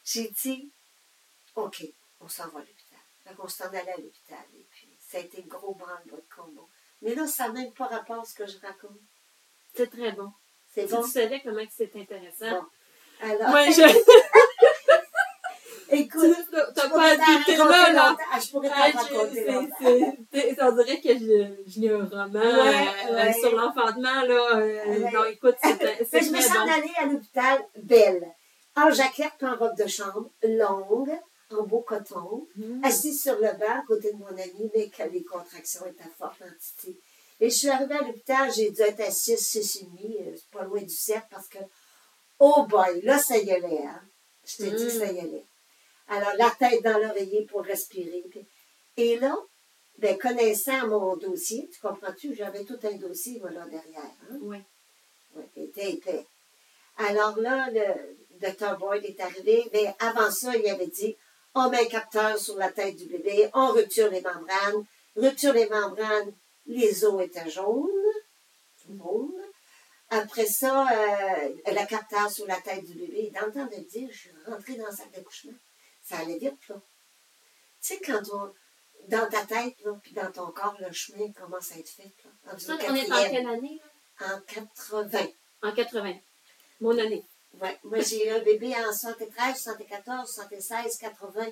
[SPEAKER 3] j'ai dit, OK, on s'en va à l'hôpital. Fait qu'on s'en allait à l'hôpital. Et puis, ça a été gros branle-bas de combat. Mais là, ça n'a même pas rapport à ce que je raconte.
[SPEAKER 2] C'est très bon.
[SPEAKER 3] C'est bon?
[SPEAKER 2] tu savais comment c'est intéressant?
[SPEAKER 3] Bon. Alors,
[SPEAKER 2] Moi, je. [laughs] [laughs]
[SPEAKER 3] écoute,
[SPEAKER 2] T'as pas
[SPEAKER 3] raconter
[SPEAKER 2] là.
[SPEAKER 3] Ah, Je pourrais t'en
[SPEAKER 2] Ah,
[SPEAKER 3] raconter
[SPEAKER 2] c'est- On dirait que je, lis un roman
[SPEAKER 3] Ouais,
[SPEAKER 2] euh,
[SPEAKER 3] ouais.
[SPEAKER 2] sur l'enfantement, là. euh,
[SPEAKER 3] Ouais.
[SPEAKER 2] Non, écoute, c'est [laughs]
[SPEAKER 3] je me suis en allée à l'hôpital belle, en jaquette en robe de chambre, longue, en beau coton,
[SPEAKER 2] Mm.
[SPEAKER 3] assise sur le banc à côté de mon ami, mais que les contractions étaient fortes en titi. Et je suis arrivée à l'hôpital, j'ai dû être à 6, 6 et euh, pas loin du 7, parce que, oh boy, là, ça y allait, hein. Je t'ai dit que ça y allait. Alors, la tête dans l'oreiller pour respirer. Et là, ben, connaissant mon dossier, tu comprends-tu, j'avais tout un dossier, moi, là, derrière. Hein?
[SPEAKER 2] Oui.
[SPEAKER 3] Oui, était épais. Alors là, le docteur Boyd est arrivé, mais avant ça, il avait dit, on met un capteur sur la tête du bébé, on rupture les membranes, rupture les membranes, les os étaient jaunes, jaunes. Après ça, euh, le capteur sur la tête du bébé, dans le temps de dire, je suis rentrée dans le sac d'accouchement. Ça allait vite, là. Tu sais, quand on, dans ta tête, là, puis dans ton corps, le chemin commence à être fait, là.
[SPEAKER 2] Ça, on est en quelle année, là?
[SPEAKER 3] En 80.
[SPEAKER 2] En 80. Mon année.
[SPEAKER 3] Ouais. Moi, j'ai eu un bébé en 73, 74, 76, 80.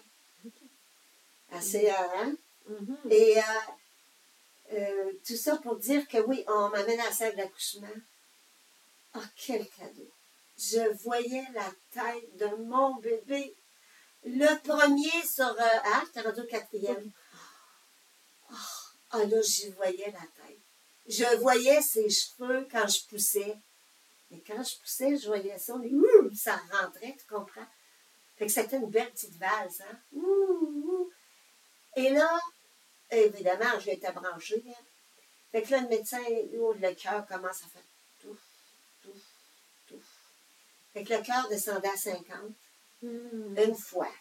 [SPEAKER 3] Assez, euh, hein?
[SPEAKER 2] Mhm.
[SPEAKER 3] Et euh, euh, tout ça pour dire que oui, on m'amène à la salle d'accouchement. Oh, quel cadeau! Je voyais la tête de mon bébé. Le premier sur... Euh, ah, j'étais rendu au quatrième. Ah, là, j'y voyais la tête. Je voyais ses cheveux quand je poussais. Mais quand je poussais, je voyais ça, ça rentrait, tu comprends? Fait que c'était une belle petite valse, hein? Ouh. Et là, évidemment, je été branchée. Hein? Fait que là, le médecin, le cœur commence à faire tout, tout, tout. Fait que le cœur descendait à 50,
[SPEAKER 2] Mhm.
[SPEAKER 3] une fois,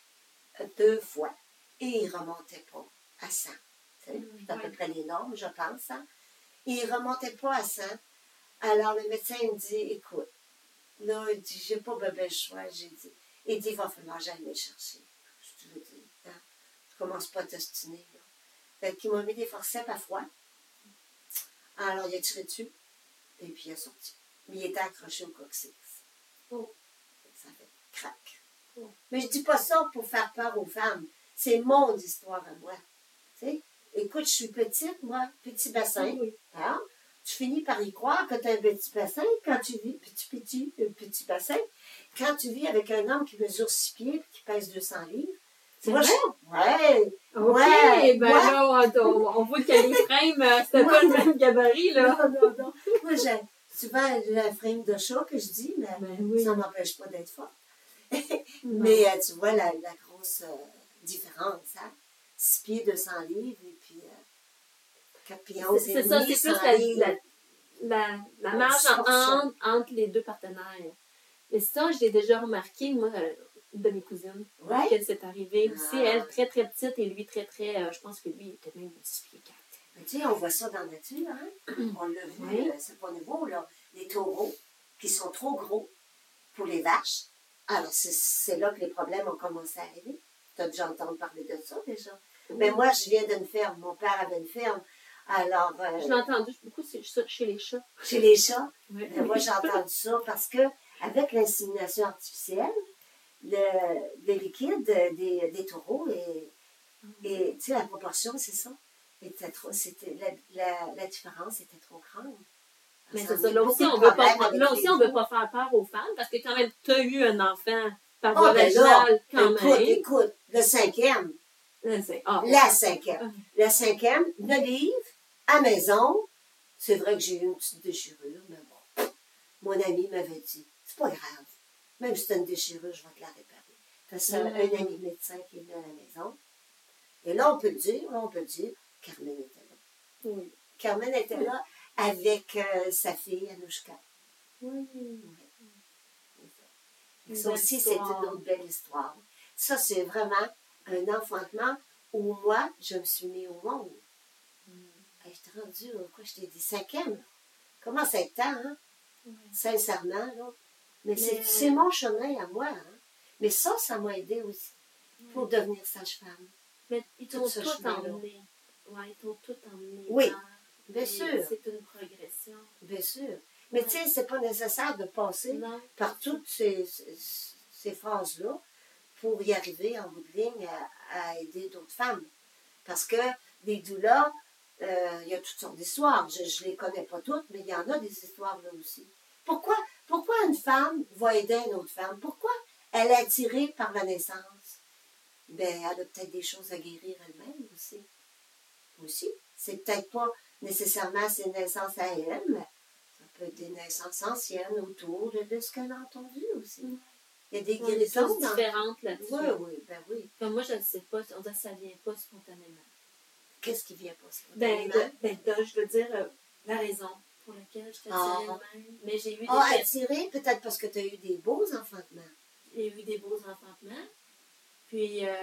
[SPEAKER 3] deux fois, et il remontait pas à 100. Tu sais, C'est à peu près les normes, je pense. Hein? Et il remontait pas à 100. Alors le médecin il me dit, écoute, là, il dit, j'ai pas bébé le choix. J'ai dit, il dit, il va falloir j'aille le chercher. Je te le dis, hein? Je commence pas à t'ostiner. Fait qu'il m'a mis des forceps à froid. Alors il a tiré dessus, et puis il a sorti. Mais il était accroché au coccyx.
[SPEAKER 2] Oh.
[SPEAKER 3] Ça fait crac. Mais je dis pas ça pour faire peur aux femmes. C'est mon histoire à moi. Écoute, je suis petite, moi, petit bassin.
[SPEAKER 2] Oui.
[SPEAKER 3] Hein? Tu finis par y croire que tu as un petit bassin quand tu vis, petit, petit, un petit bassin, quand tu vis avec un homme qui mesure 6 pieds et qui pèse 200 livres.
[SPEAKER 2] C'est vrai?
[SPEAKER 3] Ouais.
[SPEAKER 2] OK,
[SPEAKER 3] Ouais,
[SPEAKER 2] ben
[SPEAKER 3] ouais.
[SPEAKER 2] là, on, on- voit que les frames, euh, c'était pas le même gabarit, là.
[SPEAKER 3] Non, non, non. Moi, j'ai souvent un frame de chat que je dis, mais
[SPEAKER 2] Ben oui.
[SPEAKER 3] ça n'empêche pas d'être fort. [laughs]
[SPEAKER 2] Non.
[SPEAKER 3] Mais euh, tu vois la, la grosse euh, différence, hein? 6 pieds, 200 livres, et puis euh, 4 pieds 11
[SPEAKER 2] C'est ça, c'est plus
[SPEAKER 3] 100
[SPEAKER 2] la, la, marge entre, entre les deux partenaires. Mais ça, je l'ai déjà remarqué, moi, euh, de mes cousines, qu'elle s'est arrivée aussi,
[SPEAKER 3] Ah.
[SPEAKER 2] elle, très, très petite, et lui, très, très, je pense que lui, il était même 6 pieds 4.
[SPEAKER 3] Mais tu sais, on voit ça dans la nature, hein? [clears throat] On l'a vu,
[SPEAKER 2] Oui.
[SPEAKER 3] c'est pas nouveau, là. Les taureaux qui sont trop gros pour les vaches. Alors, c'est- là que les problèmes ont commencé à arriver. Tu as déjà entendu parler de ça, déjà. Mais moi, je viens d'une ferme. Mon père avait une ferme. Alors, euh,
[SPEAKER 2] Je l'ai entendu beaucoup c'est ça, chez les chats.
[SPEAKER 3] chez les chats. Mais moi, j'ai entendu ça parce que avec l'insémination artificielle, le, le liquide des, des taureaux et, et tu sais, la proportion, c'est ça? Trop, c'était, la, la, la différence était trop grande.
[SPEAKER 2] Mais c'est ça. Là aussi, on veut pas, là aussi, on veut pas faire peur aux femmes parce que quand même, tu as eu un enfant par
[SPEAKER 3] Ah,
[SPEAKER 2] voie
[SPEAKER 3] ben là,
[SPEAKER 2] vaginale quand
[SPEAKER 3] écoute,
[SPEAKER 2] même.
[SPEAKER 3] écoute, le cinquième,
[SPEAKER 2] ah,
[SPEAKER 3] la cinquième,
[SPEAKER 2] Ah.
[SPEAKER 3] le cinquième, le livre, à maison, c'est vrai que j'ai eu une petite déchirure, mais bon, mon ami m'avait dit, c'est pas grave, même si c'est une déchirure, je vais te la réparer. Parce que c'est un, un ami médecin qui est venu à la maison. Et là, on peut le dire, là, on peut le dire, Carmen était là.
[SPEAKER 2] Oui.
[SPEAKER 3] Carmen était là avec euh, sa fille, Anouchka.
[SPEAKER 2] Oui.
[SPEAKER 3] Ça aussi, c'est une autre belle histoire. Ça, c'est vraiment un enfantement où moi, je me suis mis au monde. Hey, je t'ai rendu, euh, quoi, je t'ai dit, cinquième. Comment ça temps, hein? Sincèrement, là. Mais, c'est-
[SPEAKER 2] Mais-
[SPEAKER 3] c'est mon chemin à moi, hein? Mais ça, ça m'a aidé aussi pour devenir sage-femme.
[SPEAKER 2] Mais ils t'ont
[SPEAKER 3] Tout
[SPEAKER 2] emmené. Ouais, ils t'ont tout emmené.
[SPEAKER 3] Oui, bien sûr.
[SPEAKER 2] C'est une progression.
[SPEAKER 3] Bien sûr. Mais tu sais, c'est pas nécessaire de passer
[SPEAKER 2] Non.
[SPEAKER 3] par toutes ces, ces, ces phases-là pour y arriver en bout de ligne à, à aider d'autres femmes. Parce que les doulas, euh, il y a toutes sortes d'histoires. Je ne les connais pas toutes, mais il y en a des histoires là aussi. Pourquoi, pourquoi une femme va aider une autre femme? Pourquoi elle est attirée par la naissance? Ben, elle a peut-être des choses à guérir elle-même aussi. Aussi. C'est peut-être pas nécessairement ses naissances à elle, mais ça peut être des naissances anciennes autour de, ce qu'elle a entendu aussi. Il y a des guérisons dans...
[SPEAKER 2] différentes là-dessus.
[SPEAKER 3] Oui, oui, ben oui.
[SPEAKER 2] Comme moi, je ne sais pas, on dirait que ça vient pas spontanément.
[SPEAKER 3] Qu'est-ce qui vient pas
[SPEAKER 2] Ben,
[SPEAKER 3] spontanément?
[SPEAKER 2] de- ben, de- je veux dire euh, la raison pour laquelle je t'ai
[SPEAKER 3] Ah.
[SPEAKER 2] attirée même. Mais j'ai eu des
[SPEAKER 3] Ah,
[SPEAKER 2] périodes-
[SPEAKER 3] attiré, peut-être parce que tu as eu des beaux enfantements.
[SPEAKER 2] J'ai eu des beaux enfantements. Puis, euh,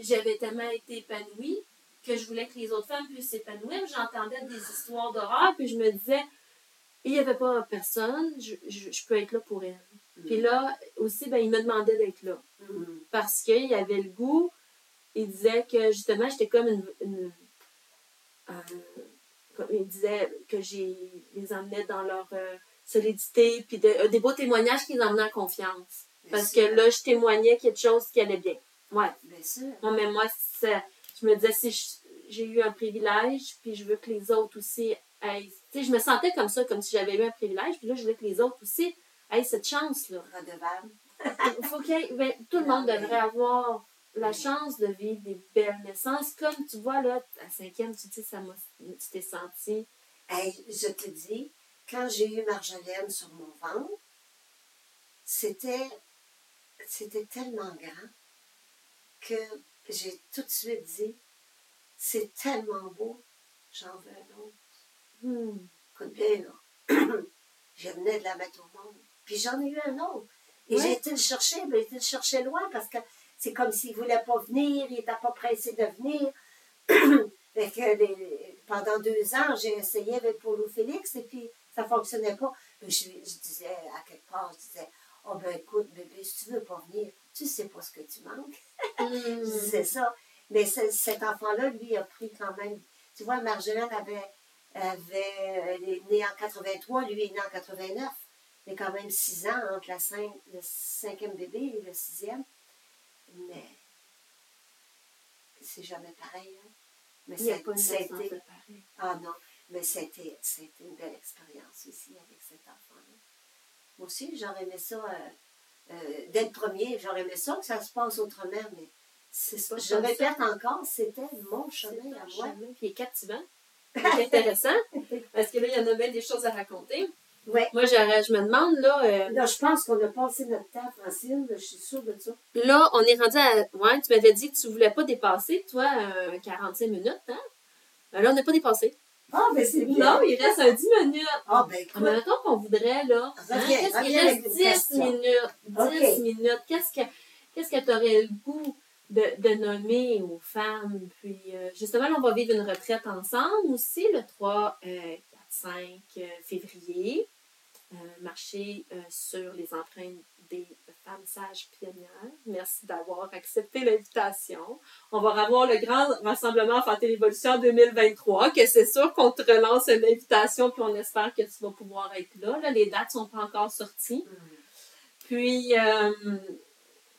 [SPEAKER 2] j'avais tellement été épanouie que je voulais que les autres femmes puissent s'épanouir. J'entendais des histoires d'horreur, puis je me disais, il n'y avait pas personne, je, je- je peux être là pour elle. Puis là, aussi, ben, il me demandait d'être là.
[SPEAKER 3] Mhm.
[SPEAKER 2] Parce qu'il avait le goût, il disait que justement, j'étais comme une. une- un- comme il disait que j'ai les emmenais dans leur euh, solidité, puis de- euh, des beaux témoignages qui les emmenaient en confiance.
[SPEAKER 3] Bien
[SPEAKER 2] Parce
[SPEAKER 3] sûr.
[SPEAKER 2] que là, je témoignais quelque chose qui allait bien. Ouais.
[SPEAKER 3] Bien sûr.
[SPEAKER 2] Non, mais moi, c'est- je me disais, si j'ai eu un privilège, puis je veux que les autres aussi aient. Tu sais, je me sentais comme ça, comme si j'avais eu un privilège, puis là, je voulais que les autres aussi aient cette chance-là.
[SPEAKER 3] Redevable.
[SPEAKER 2] Il faut qu'il ben, tout le monde devrait avoir la chance de vivre des belles naissances. Comme tu vois, là, à cinquième, tu dis, ça m'a, tu t'es senti.
[SPEAKER 3] Hey, je te dis, quand j'ai eu Marjolaine sur mon ventre, c'était, c'était tellement grand que j'ai tout de suite dit, c'est tellement beau, j'en veux un autre.
[SPEAKER 2] Hmm.
[SPEAKER 3] Écoute bien, là. [clears throat] je venais de la mettre au monde. Puis j'en ai eu un autre. Et j'ai été le chercher, mais j'ai été le chercher loin parce que c'est comme s'il ne voulait pas venir, il n'était pas pressé de venir. [clears throat] Fait que les- pendant deux ans, j'ai essayé avec Paulo Félix et puis ça ne fonctionnait pas. Je, je disais à quelque part, je disais, oh ben écoute, bébé, si tu ne veux pas venir, tu sais pas ce que tu manques. [laughs] Je disais ça. Mais ce- cet enfant-là, lui, a pris quand même. Tu vois, Marjolaine avait. avait elle est née en 83, lui est né en 89. Il y a quand même six ans entre la le cinquième bébé et le sixième. Mais. C'est jamais pareil. Hein? Mais
[SPEAKER 2] Il a pas de.
[SPEAKER 3] Ah non, mais c'était c'était une belle expérience aussi avec cet enfant-là. Moi aussi, j'aurais aimé ça. euh, euh, dès le premier, j'aurais aimé ça que ça se passe autrement, mais c'est
[SPEAKER 2] pas
[SPEAKER 3] je
[SPEAKER 2] comme ça.
[SPEAKER 3] répète encore, c'était mon chemin à moi.
[SPEAKER 2] chemin qui est captivant. C'est [laughs] intéressant. Parce que là, il y en a bien des choses à raconter.
[SPEAKER 3] Ouais.
[SPEAKER 2] Moi, je me demande, là. euh,
[SPEAKER 3] Là, je pense qu'on a passé notre temps, Francine, je suis sûre de ça.
[SPEAKER 2] Là, on est rendu à. Ouais, tu m'avais dit que tu voulais pas dépasser, toi, euh, 45 minutes, hein? Ben là, on n'a pas dépassé.
[SPEAKER 3] Ah, mais c'est bien.
[SPEAKER 2] Non, il reste un 10 minutes.
[SPEAKER 3] Ah, ben
[SPEAKER 2] Ah,
[SPEAKER 3] écoute,
[SPEAKER 2] mais mettons qu'on voudrait, là. hein,
[SPEAKER 3] Reviens,
[SPEAKER 2] qu'il
[SPEAKER 3] avec
[SPEAKER 2] reste?
[SPEAKER 3] une
[SPEAKER 2] 10
[SPEAKER 3] question.
[SPEAKER 2] minutes. 10
[SPEAKER 3] Ok.
[SPEAKER 2] minutes. Qu'est-ce que qu'est-ce que tu aurais le goût de, de nommer aux femmes? Puis, euh, justement, là, on va vivre une retraite ensemble aussi, le 3, euh, 4, 5 euh, février. Euh, marcher euh, sur les empreintes des femmes sages pionnières. Merci d'avoir accepté l'invitation. On va avoir le grand rassemblement Fanté l'Évolution 2023, que c'est sûr qu'on te relance une invitation, puis on espère que tu vas pouvoir être là. là les dates sont pas encore sorties.
[SPEAKER 3] hum,
[SPEAKER 2] Puis, euh,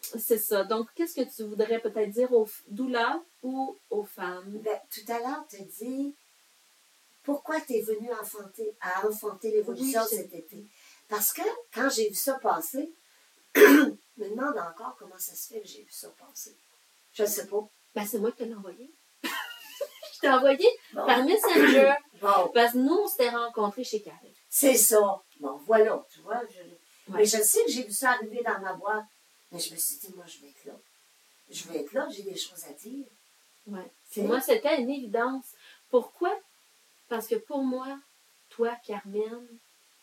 [SPEAKER 2] c'est ça. Donc, qu'est-ce que tu voudrais peut-être dire aux doulas ou aux femmes?
[SPEAKER 3] ben, tout à l'heure, tu dit pourquoi tu es venu enfanter, à enfanter l'évolution
[SPEAKER 2] Oui,
[SPEAKER 3] cet été? Parce que quand j'ai vu ça passer, [clears throat] je me demande encore comment ça se fait que j'ai vu ça passer. Je ne sais pas.
[SPEAKER 2] Ben, c'est moi qui te l'ai envoyé. [laughs] Je t'ai envoyé
[SPEAKER 3] Bon.
[SPEAKER 2] par Messenger. [clears throat]
[SPEAKER 3] Bon,
[SPEAKER 2] Parce que nous, on s'était rencontrés chez Karine.
[SPEAKER 3] c'est ça. Bon, voilà, tu vois. Je,
[SPEAKER 2] Ouais.
[SPEAKER 3] Mais je sais que j'ai vu ça arriver dans ma boîte. Mais je me suis dit, moi, je vais être là. Je vais être là, j'ai des choses à dire.
[SPEAKER 2] Ouais. Moi, c'était une évidence. Pourquoi? Parce que pour moi, toi, Carmen,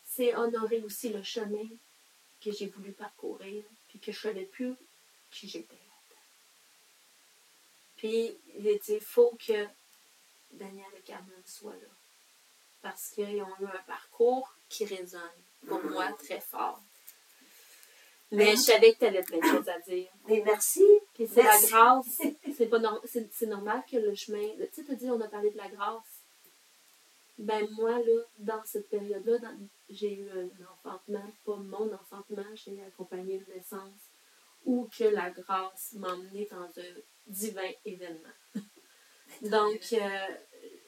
[SPEAKER 2] c'est honorer aussi le chemin que j'ai voulu parcourir, puis que je ne savais plus qui j'étais. Puis, il dit, il faut que Daniel et Carmen soient là. Parce qu'ils ont eu un parcours qui résonne, pour moi, très fort. Mais je savais que tu avais plein de choses à dire.
[SPEAKER 3] Mais [coughs] merci.
[SPEAKER 2] Puis c'est la grâce. [laughs] C'est pas norm- c'est, c'est normal que le chemin. Tu sais, tu dis, on a parlé de la grâce. Ben, moi, là, dans cette période-là, dans- j'ai eu un enfantement, pas mon enfantement, j'ai accompagné une naissance où que la grâce m'a emmenée dans un divin événement. [laughs] Donc, euh,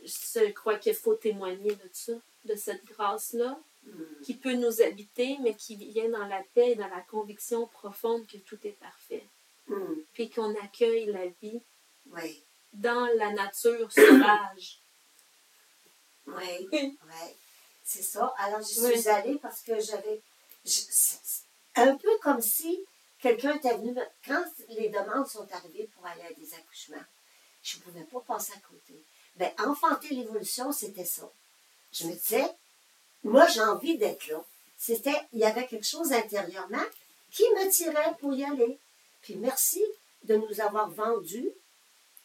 [SPEAKER 2] je crois qu'il faut témoigner de ça, de cette grâce-là,
[SPEAKER 3] Hum,
[SPEAKER 2] qui peut nous habiter, mais qui vient dans la paix et dans la conviction profonde que tout est parfait
[SPEAKER 3] hum,
[SPEAKER 2] puis qu'on accueille la vie
[SPEAKER 3] Oui,
[SPEAKER 2] dans la nature sauvage.
[SPEAKER 3] Oui,
[SPEAKER 2] Oui.
[SPEAKER 3] C'est ça. Alors,
[SPEAKER 2] Oui.
[SPEAKER 3] suis allée parce que j'avais. je- Un peu comme si quelqu'un était venu. me- Quand les demandes sont arrivées pour aller à des accouchements, Je ne pouvais pas passer à côté. Ben, enfanter l'évolution, c'était ça. Je me disais, moi, j'ai envie d'être là. C'était, il y avait quelque chose intérieurement qui me tirait pour y aller. Puis merci de nous avoir vendus,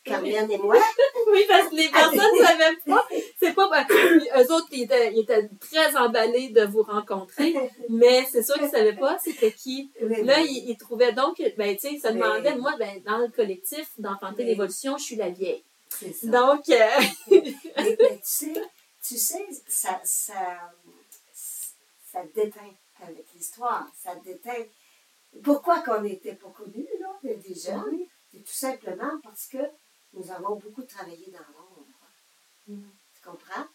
[SPEAKER 3] Carmen et moi.
[SPEAKER 2] oui, parce que les personnes ne savaient pas. C'est pas. Ben, eux autres, ils étaient, ils étaient, très emballés de vous rencontrer, [laughs] mais c'est sûr qu'ils ne savaient pas c'était qui. Là, ils, ils, trouvaient donc, ben, tu sais, ils se demandaient, moi, ben, dans le collectif d'enfanter l'évolution, je suis la vieille.
[SPEAKER 3] Ça.
[SPEAKER 2] Donc. Euh...
[SPEAKER 3] mais, [laughs] mais, tu sais, tu sais, ça, ça, ça déteint avec l'histoire. Ça déteint. Pourquoi qu'on n'était pas connus, là, des jeunes? C'est tout simplement parce que nous avons beaucoup travaillé dans l'ombre.
[SPEAKER 2] Mm.
[SPEAKER 3] Tu comprends?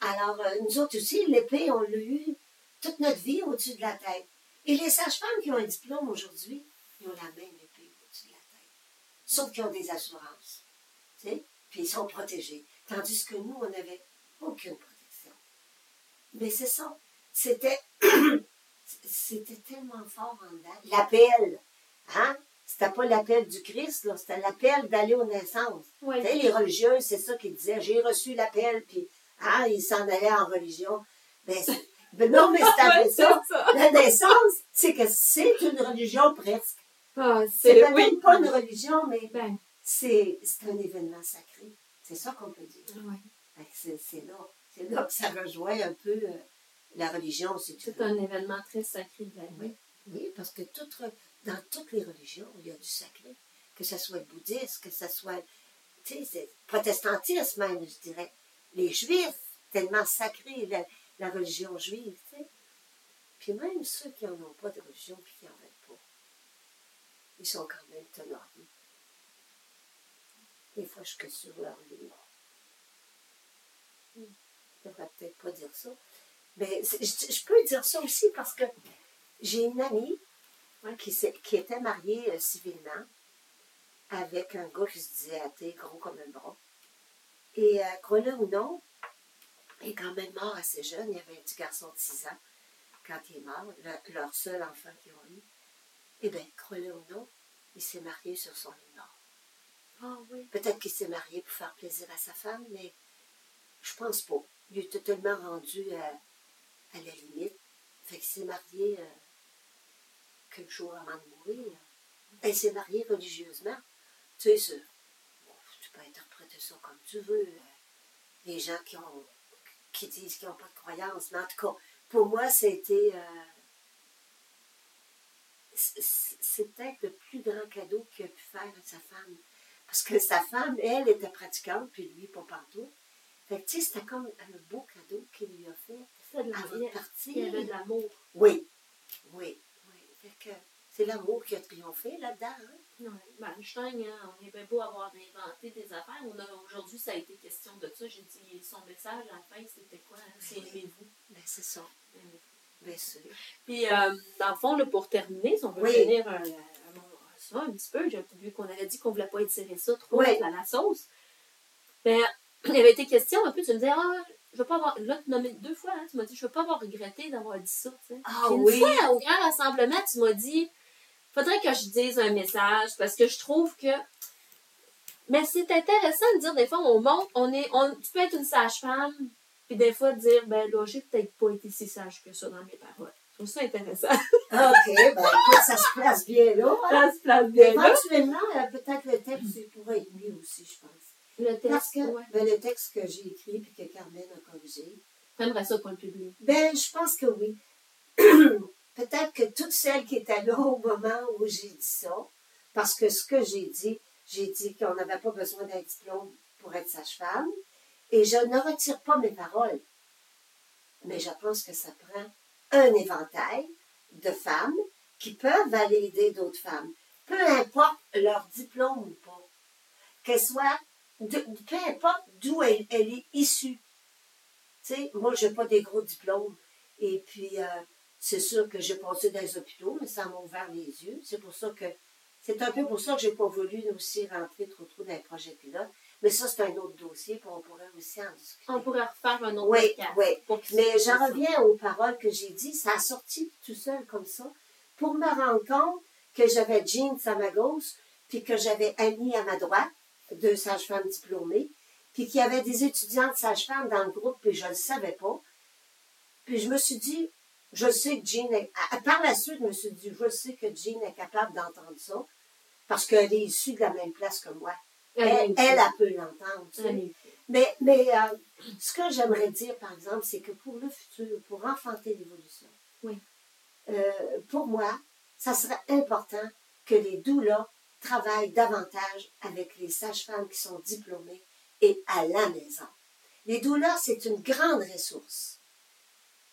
[SPEAKER 3] Alors, euh, nous autres aussi, l'épée, on l'a eu toute notre vie au-dessus de la tête. Et les sages-femmes qui ont un diplôme aujourd'hui, ils ont la même épée au-dessus de la tête. Sauf qu'ils ont des assurances. Tu sais? Puis ils sont protégés. Tandis que nous, on n'avait aucune protection. Mais c'est ça. C'était, [coughs] c'était tellement fort en dedans. L'appel, hein? C'était pas l'appel du Christ, là, c'était l'appel d'aller aux naissances.
[SPEAKER 2] Oui.
[SPEAKER 3] Les religieuses, c'est ça qu'ils disaient. J'ai reçu l'appel, puis hein, ils s'en allaient en religion. Ben, [laughs] ben non, mais c'était
[SPEAKER 2] Ouais,
[SPEAKER 3] ça.
[SPEAKER 2] c'est ça.
[SPEAKER 3] La naissance, c'est que c'est une religion presque.
[SPEAKER 2] Ah,
[SPEAKER 3] C'est peut-être
[SPEAKER 2] oui.
[SPEAKER 3] pas une religion, mais
[SPEAKER 2] Ben,
[SPEAKER 3] c'est, c'est un événement sacré. C'est ça qu'on peut dire. que C'est, c'est là. C'est là que ça rejoint un peu euh, la religion,
[SPEAKER 2] C'est un événement très sacré de la vie.
[SPEAKER 3] Oui. Oui, parce que toute dans toutes les religions, il y a du sacré. Que ce soit le bouddhisme, que ce soit, c'est protestantisme même, je dirais. Les juifs, tellement sacré, la, religion juive, tu sais. Puis même ceux qui n'en ont pas de religion puis qui n'en veulent pas, ils sont quand même tolérés. Des fois, je que sur leur ligne. Je ne devrais peut-être pas dire ça. Mais je peux dire ça aussi parce que j'ai une amie
[SPEAKER 2] Ouais.
[SPEAKER 3] qui, était mariée euh, civilement avec un gars qui se disait athée, gros comme un bras. Et, euh, crois-le ou non, il est quand même mort assez jeune. Il y avait un petit garçon de 6 ans quand il est mort, le- leur seul enfant qu'ils ont eu. Eh bien, crois-le ou non, il s'est marié sur son lit mort.
[SPEAKER 2] Ah oui.
[SPEAKER 3] Peut-être qu'il s'est marié pour faire plaisir à sa femme, mais je pense pas. Il était tellement rendu à, à la limite. Fait qu'il s'est marié euh, quelques jours avant de mourir. Elle s'est mariée religieusement. Tu sais, bon, tu peux interpréter ça comme tu veux. Les gens qui ont qui disent qu'ils n'ont pas de croyance. Mais en tout cas, pour moi, c'était. euh, c'est- peut-être le plus grand cadeau qu'il a pu faire à sa femme. Parce que sa femme, elle, était pratiquante, puis lui, pas partout. Fait que, tu sais, c'était comme un beau cadeau qu'il lui a fait avant de partir.
[SPEAKER 2] Il y avait de l'amour.
[SPEAKER 3] Oui, oui, que c'est l'amour qui a triomphé là-dedans. hein?
[SPEAKER 2] Ben, Einstein, hein, on est bien beau avoir inventé des affaires. Aujourd'hui, ça a été question de ça. J'ai dit, son message à la fin, c'était quoi? hein? C'est
[SPEAKER 3] Oui.
[SPEAKER 2] aimez-vous.
[SPEAKER 3] Ben, c'est ça.
[SPEAKER 2] Aimez-vous.
[SPEAKER 3] Bien sûr.
[SPEAKER 2] Puis, euh, dans le fond, là, pour terminer, si on veut
[SPEAKER 3] Oui.
[SPEAKER 2] finir euh, euh, ça un petit peu, j'ai vu qu'on avait dit qu'on ne voulait pas étirer ça trop
[SPEAKER 3] Oui.
[SPEAKER 2] à la sauce. Ben, [clears throat] il avait été question un peu, tu me disais, ah, je veux pas avoir. Là, tu nommé deux fois, hein, tu m'as dit, je veux pas avoir regretté d'avoir dit ça. tu sais.
[SPEAKER 3] Ah
[SPEAKER 2] Puis une
[SPEAKER 3] oui.
[SPEAKER 2] fois, au grand rassemblement, tu m'as dit, faudrait que je dise un message parce que je trouve que. Mais c'est intéressant de dire, des fois, on monte, on est, on, tu peux être une sage-femme, puis des fois dire, ben là, j'ai peut-être pas été si sage que ça dans mes paroles. Je trouve ça intéressant.
[SPEAKER 3] OK, ben ça se place bien là. hein.
[SPEAKER 2] Ça se place bien là.
[SPEAKER 3] éventuellement, euh, peut-être le texte pourrait être mieux aussi, je pense.
[SPEAKER 2] Le
[SPEAKER 3] Parce
[SPEAKER 2] texte,
[SPEAKER 3] que
[SPEAKER 2] ouais.
[SPEAKER 3] ben, le texte que j'ai écrit puis que Carmen a corrigé,
[SPEAKER 2] T'aimerais ça qu'on le publie.
[SPEAKER 3] ben je pense que oui. [clears throat] peut-être que toutes celles qui étaient là au moment où j'ai dit ça, parce que ce que j'ai dit, j'ai dit qu'on n'avait pas besoin d'un diplôme pour être sage-femme, et je ne retire pas mes paroles. Mais je pense que ça prend un éventail de femmes qui peuvent aller aider d'autres femmes, peu importe leur diplôme ou pas, qu'elles soient, de- peu importe d'où elle, elle est issue. Tu sais, moi, je n'ai pas des gros diplômes, et puis euh, c'est sûr que j'ai passé dans les hôpitaux, mais ça m'a ouvert les yeux. C'est pour ça que, c'est un peu pour ça que j'ai pas voulu aussi rentrer trop trop dans les projets pilotes. Mais ça, c'est un autre dossier, puis on pourrait aussi en discuter.
[SPEAKER 2] On pourrait refaire un autre
[SPEAKER 3] Oui,
[SPEAKER 2] podcast.
[SPEAKER 3] oui. Mais j'en reviens aux paroles que j'ai dit. Ça a sorti tout seul comme ça pour me rendre compte que j'avais Jean à ma gauche, puis que j'avais Annie à ma droite. Deux sages-femmes diplômées, puis qu'il y avait des étudiantes sages-femmes dans le groupe, puis je ne le savais pas. Puis je me suis dit, je sais que Jean est, par la suite, je me suis dit, je sais que Jean est capable d'entendre ça, parce qu'elle est issue de la même place que moi. Elle, elle, elle peut l'entendre. tu sais.
[SPEAKER 2] Elle-
[SPEAKER 3] Mais, mais euh, ce que j'aimerais dire, par exemple, c'est que pour le futur, pour enfanter l'évolution,
[SPEAKER 2] Oui.
[SPEAKER 3] euh, pour moi, ça serait important que les doulas travaillent davantage avec les sages-femmes qui sont diplômées et à la maison. Les doulas, c'est une grande ressource.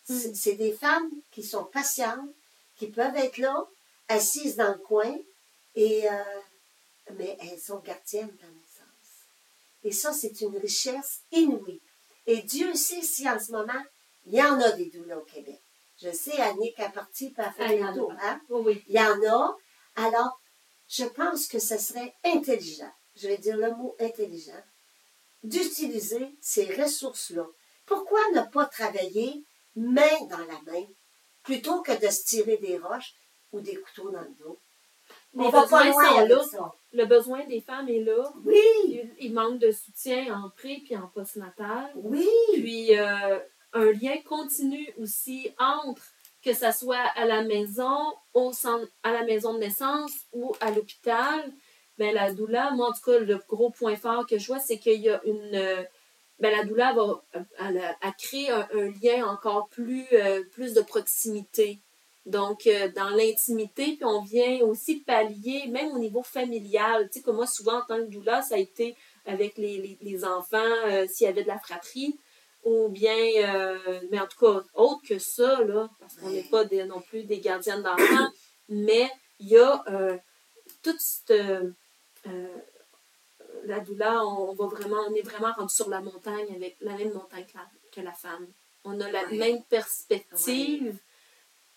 [SPEAKER 3] C'est
[SPEAKER 2] Mm.
[SPEAKER 3] c'est des femmes qui sont patientes, qui peuvent être là, assises dans le coin, et, euh, mais elles sont gardiennes de la naissance. Et ça, c'est une richesse inouïe. Et Dieu sait si en ce moment, il y en a des doulas au Québec. Je sais, Annick a parti
[SPEAKER 2] Ah,
[SPEAKER 3] faire
[SPEAKER 2] il y en
[SPEAKER 3] le
[SPEAKER 2] a.
[SPEAKER 3] tour. Hein?
[SPEAKER 2] Oui.
[SPEAKER 3] Il y en a. Alors, je pense que ce serait intelligent, je vais dire le mot intelligent, d'utiliser ces ressources-là. Pourquoi ne pas travailler main dans la main plutôt que de se tirer des roches ou des couteaux dans le dos? On va pas loin
[SPEAKER 2] là.
[SPEAKER 3] ça.
[SPEAKER 2] Le besoin des femmes est là.
[SPEAKER 3] Oui,
[SPEAKER 2] Il, il manque de soutien en pré puis en postnatal.
[SPEAKER 3] oui,
[SPEAKER 2] Puis euh, un lien continu aussi entre que ça soit à la maison, au à la maison de naissance ou à l'hôpital. Ben, la doula, moi en tout cas, le gros point fort que je vois, c'est qu'il y a une. euh, ben, la doula va elle, elle crée un, lien encore plus, euh, plus de proximité. Donc, euh, dans l'intimité, puis on vient aussi pallier, même au niveau familial. Tu sais, comme moi, souvent, en tant que doula, ça a été avec les, les, enfants, s'il y avait de la fratrie, ou bien, euh, mais en tout cas, autre que ça, là, parce qu'on n'est pas des- non plus des gardiennes d'enfants, [coughs] mais il y a euh, toute cette. euh, la doula, on, va vraiment, on est vraiment rendu sur la montagne avec la même montagne que la, que la femme. On a la
[SPEAKER 3] Ouais.
[SPEAKER 2] même perspective.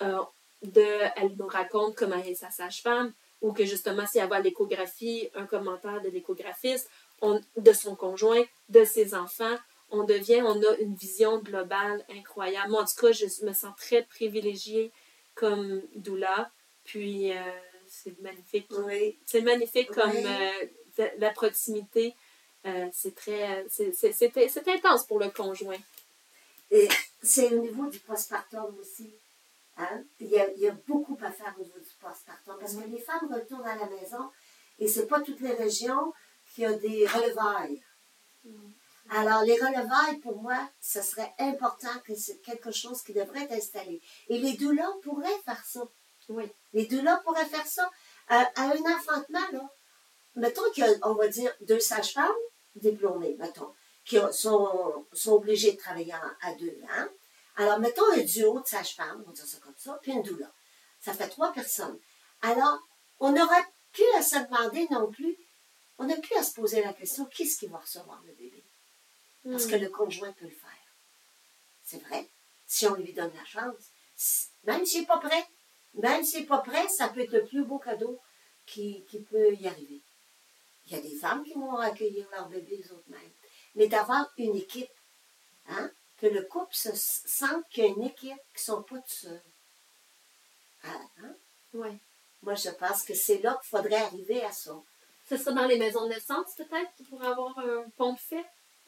[SPEAKER 2] de, elle nous raconte comment elle est sa sage-femme, ou que justement, si elle voit l'échographie, un commentaire de l'échographiste, on- de son conjoint, de ses enfants, on devient, on a une vision globale incroyable. Moi, en tout cas, je me sens très privilégiée comme doula, puis euh, c'est magnifique.
[SPEAKER 3] oui.
[SPEAKER 2] C'est magnifique comme euh, la proximité. euh, c'est très, c'est- intense pour le conjoint.
[SPEAKER 3] Et c'est au niveau du postpartum aussi. Hein? Il, y a, il y a beaucoup à faire au niveau du postpartum parce que les femmes retournent à la maison et c'est pas toutes les régions qui ont des relevailles. Alors, les relevailles, pour moi, ce serait important que c'est quelque chose qui devrait être installé. Et les doulas pourraient faire ça.
[SPEAKER 2] Oui.
[SPEAKER 3] Les doulas pourraient faire ça. À, à un enfantement, là, mettons qu'il y a, on va dire, deux sages-femmes diplômées, mettons, qui ont- sont, sont obligées de travailler à deux. Hein? Alors, mettons un duo de sages-femmes, on va dire ça comme ça, puis une doula. Ça fait trois personnes. Alors, on n'aurait plus à se demander non plus, on n'a plus à se poser la question, qui est-ce qui va recevoir le bébé? Parce que le conjoint peut le faire. C'est vrai? Si on lui donne la chance. Même s'il n'est pas prêt. Même s'il n'est pas prêt, ça peut être le plus beau cadeau qui, qui peut y arriver. Il y a des femmes qui vont accueillir leur bébé eux autres mêmes. Mais d'avoir une équipe, hein, que le couple se sente qu'il y a une équipe qui ne sont pas tout seuls. Ah, hein?
[SPEAKER 2] Ouais.
[SPEAKER 3] Moi, je pense que c'est là qu'il faudrait arriver à ça.
[SPEAKER 2] Ce sera dans les maisons de naissance, peut-être, pourrait avoir un pont de fait?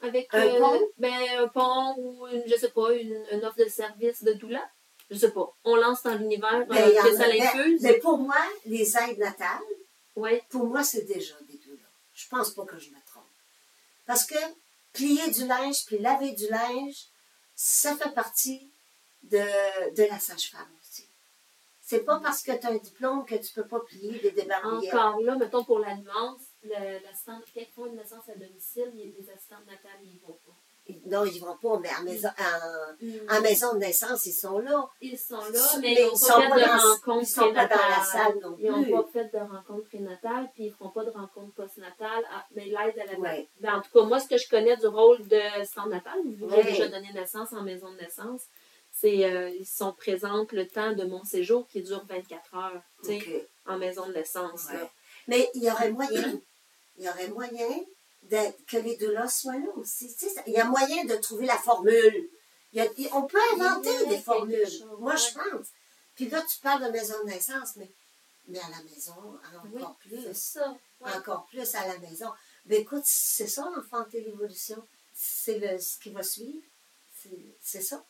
[SPEAKER 2] Avec
[SPEAKER 3] Un
[SPEAKER 2] euh,
[SPEAKER 3] pont?
[SPEAKER 2] ben, un pont ou une, je sais pas, une, une offre de service de doula. Je sais pas. On lance dans l'univers
[SPEAKER 3] Ben,
[SPEAKER 2] euh, que ça
[SPEAKER 3] ben,
[SPEAKER 2] l'infuse.
[SPEAKER 3] mais pour moi, les aides natales,
[SPEAKER 2] Ouais.
[SPEAKER 3] pour moi, c'est déjà des doulas. Je pense pas que je me trompe. Parce que plier du linge puis laver du linge, ça fait partie de, de la sage-femme aussi. C'est pas parce que tu as un diplôme que tu peux pas plier des débarbouillettes.
[SPEAKER 2] Encore là, mettons pour la nuance, quelqu'un qui font une naissance à domicile, des assistantes natales, ils vont pas.
[SPEAKER 3] Non, ils vont pas, mais en maison,
[SPEAKER 2] Mm.
[SPEAKER 3] en maison de naissance, ils sont là.
[SPEAKER 2] Ils sont là,
[SPEAKER 3] Mais
[SPEAKER 2] mais
[SPEAKER 3] ils
[SPEAKER 2] ils n'ont
[SPEAKER 3] sont
[SPEAKER 2] pas fait
[SPEAKER 3] pas
[SPEAKER 2] de rencontre
[SPEAKER 3] ils sont pas dans la salle non
[SPEAKER 2] Ils n'ont pas fait de rencontre prénatale, puis ils ne feront pas de rencontre postnatale, ah, mais l'aide à la
[SPEAKER 3] Ouais.
[SPEAKER 2] Ben, en tout cas, moi, ce que je connais du rôle de centre natal, j'ai
[SPEAKER 3] Ouais.
[SPEAKER 2] déjà donné naissance en maison de naissance, c'est euh, ils sont présentes le temps de mon séjour qui dure 24 heures, en maison de naissance.
[SPEAKER 3] Ouais. Mais il y aurait moyen, il y aurait moyen de- que les doulas soient là aussi. Tu sais, il y a moyen de trouver la formule. Il y a- il- on peut inventer des formules.
[SPEAKER 2] chose,
[SPEAKER 3] Moi, je pense. Puis là, tu parles de maison de naissance, mais, mais à la maison, encore
[SPEAKER 2] Oui,
[SPEAKER 3] plus.
[SPEAKER 2] c'est ça. Ouais.
[SPEAKER 3] Encore plus à la maison. Ben écoute, c'est ça, enfanter l'évolution. C'est le- ce qui va suivre. C'est- ça.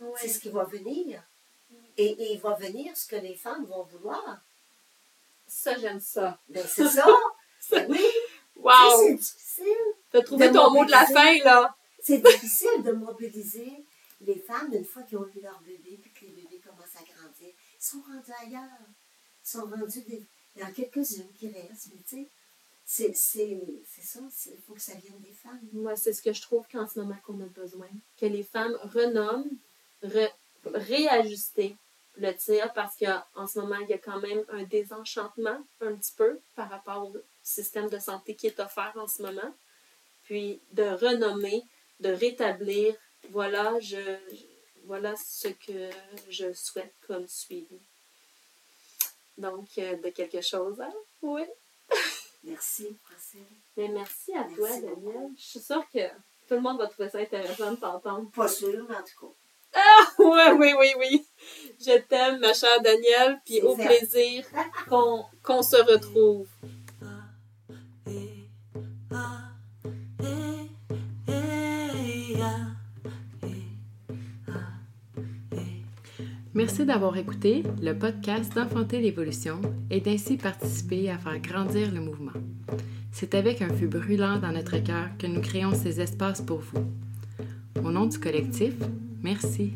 [SPEAKER 2] Ouais.
[SPEAKER 3] C'est ce qui va venir. Et, et il va venir ce que les femmes vont vouloir.
[SPEAKER 2] Ça, j'aime ça.
[SPEAKER 3] Ben c'est ça. [laughs] Ben oui.
[SPEAKER 2] Wow!
[SPEAKER 3] Tu sais, C'est difficile.
[SPEAKER 2] T'as trouvé ton mot de la fin, là.
[SPEAKER 3] C'est difficile de mobiliser les femmes une fois qu'ils ont eu leur bébé puis que les bébés commencent à grandir. Ils sont rendus ailleurs. Ils sont rendus des. Il y en a quelques-unes qui restent, mais tu sais, c'est- c'est c'est ça. Il faut que ça vienne des femmes.
[SPEAKER 2] Moi, c'est ce que je trouve qu'en ce moment qu'on a besoin. Que les femmes renomment, re- réajuster le tir parce qu'en ce moment, il y a quand même un désenchantement un petit peu par rapport système de santé qui est offert en ce moment. Puis de renommer, de rétablir, voilà, je, voilà ce que je souhaite comme suivi. Donc, euh, de quelque chose, hein? Oui. [laughs]
[SPEAKER 3] Merci.
[SPEAKER 2] Mais merci à toi, Daniel. Je suis sûre que tout le monde va trouver ça intéressant de t'entendre.
[SPEAKER 3] Pas sûr, mais en tout cas. [laughs]
[SPEAKER 2] Oui, oui, oui, oui. Je t'aime, ma chère Danielle, puis au plaisir [laughs] qu'on qu'on se retrouve.
[SPEAKER 1] Merci d'avoir écouté le podcast d'Enfanter l'évolution et d'ainsi participer à faire grandir le mouvement. C'est avec un feu brûlant dans notre cœur que nous créons ces espaces pour vous. Au nom du collectif, merci.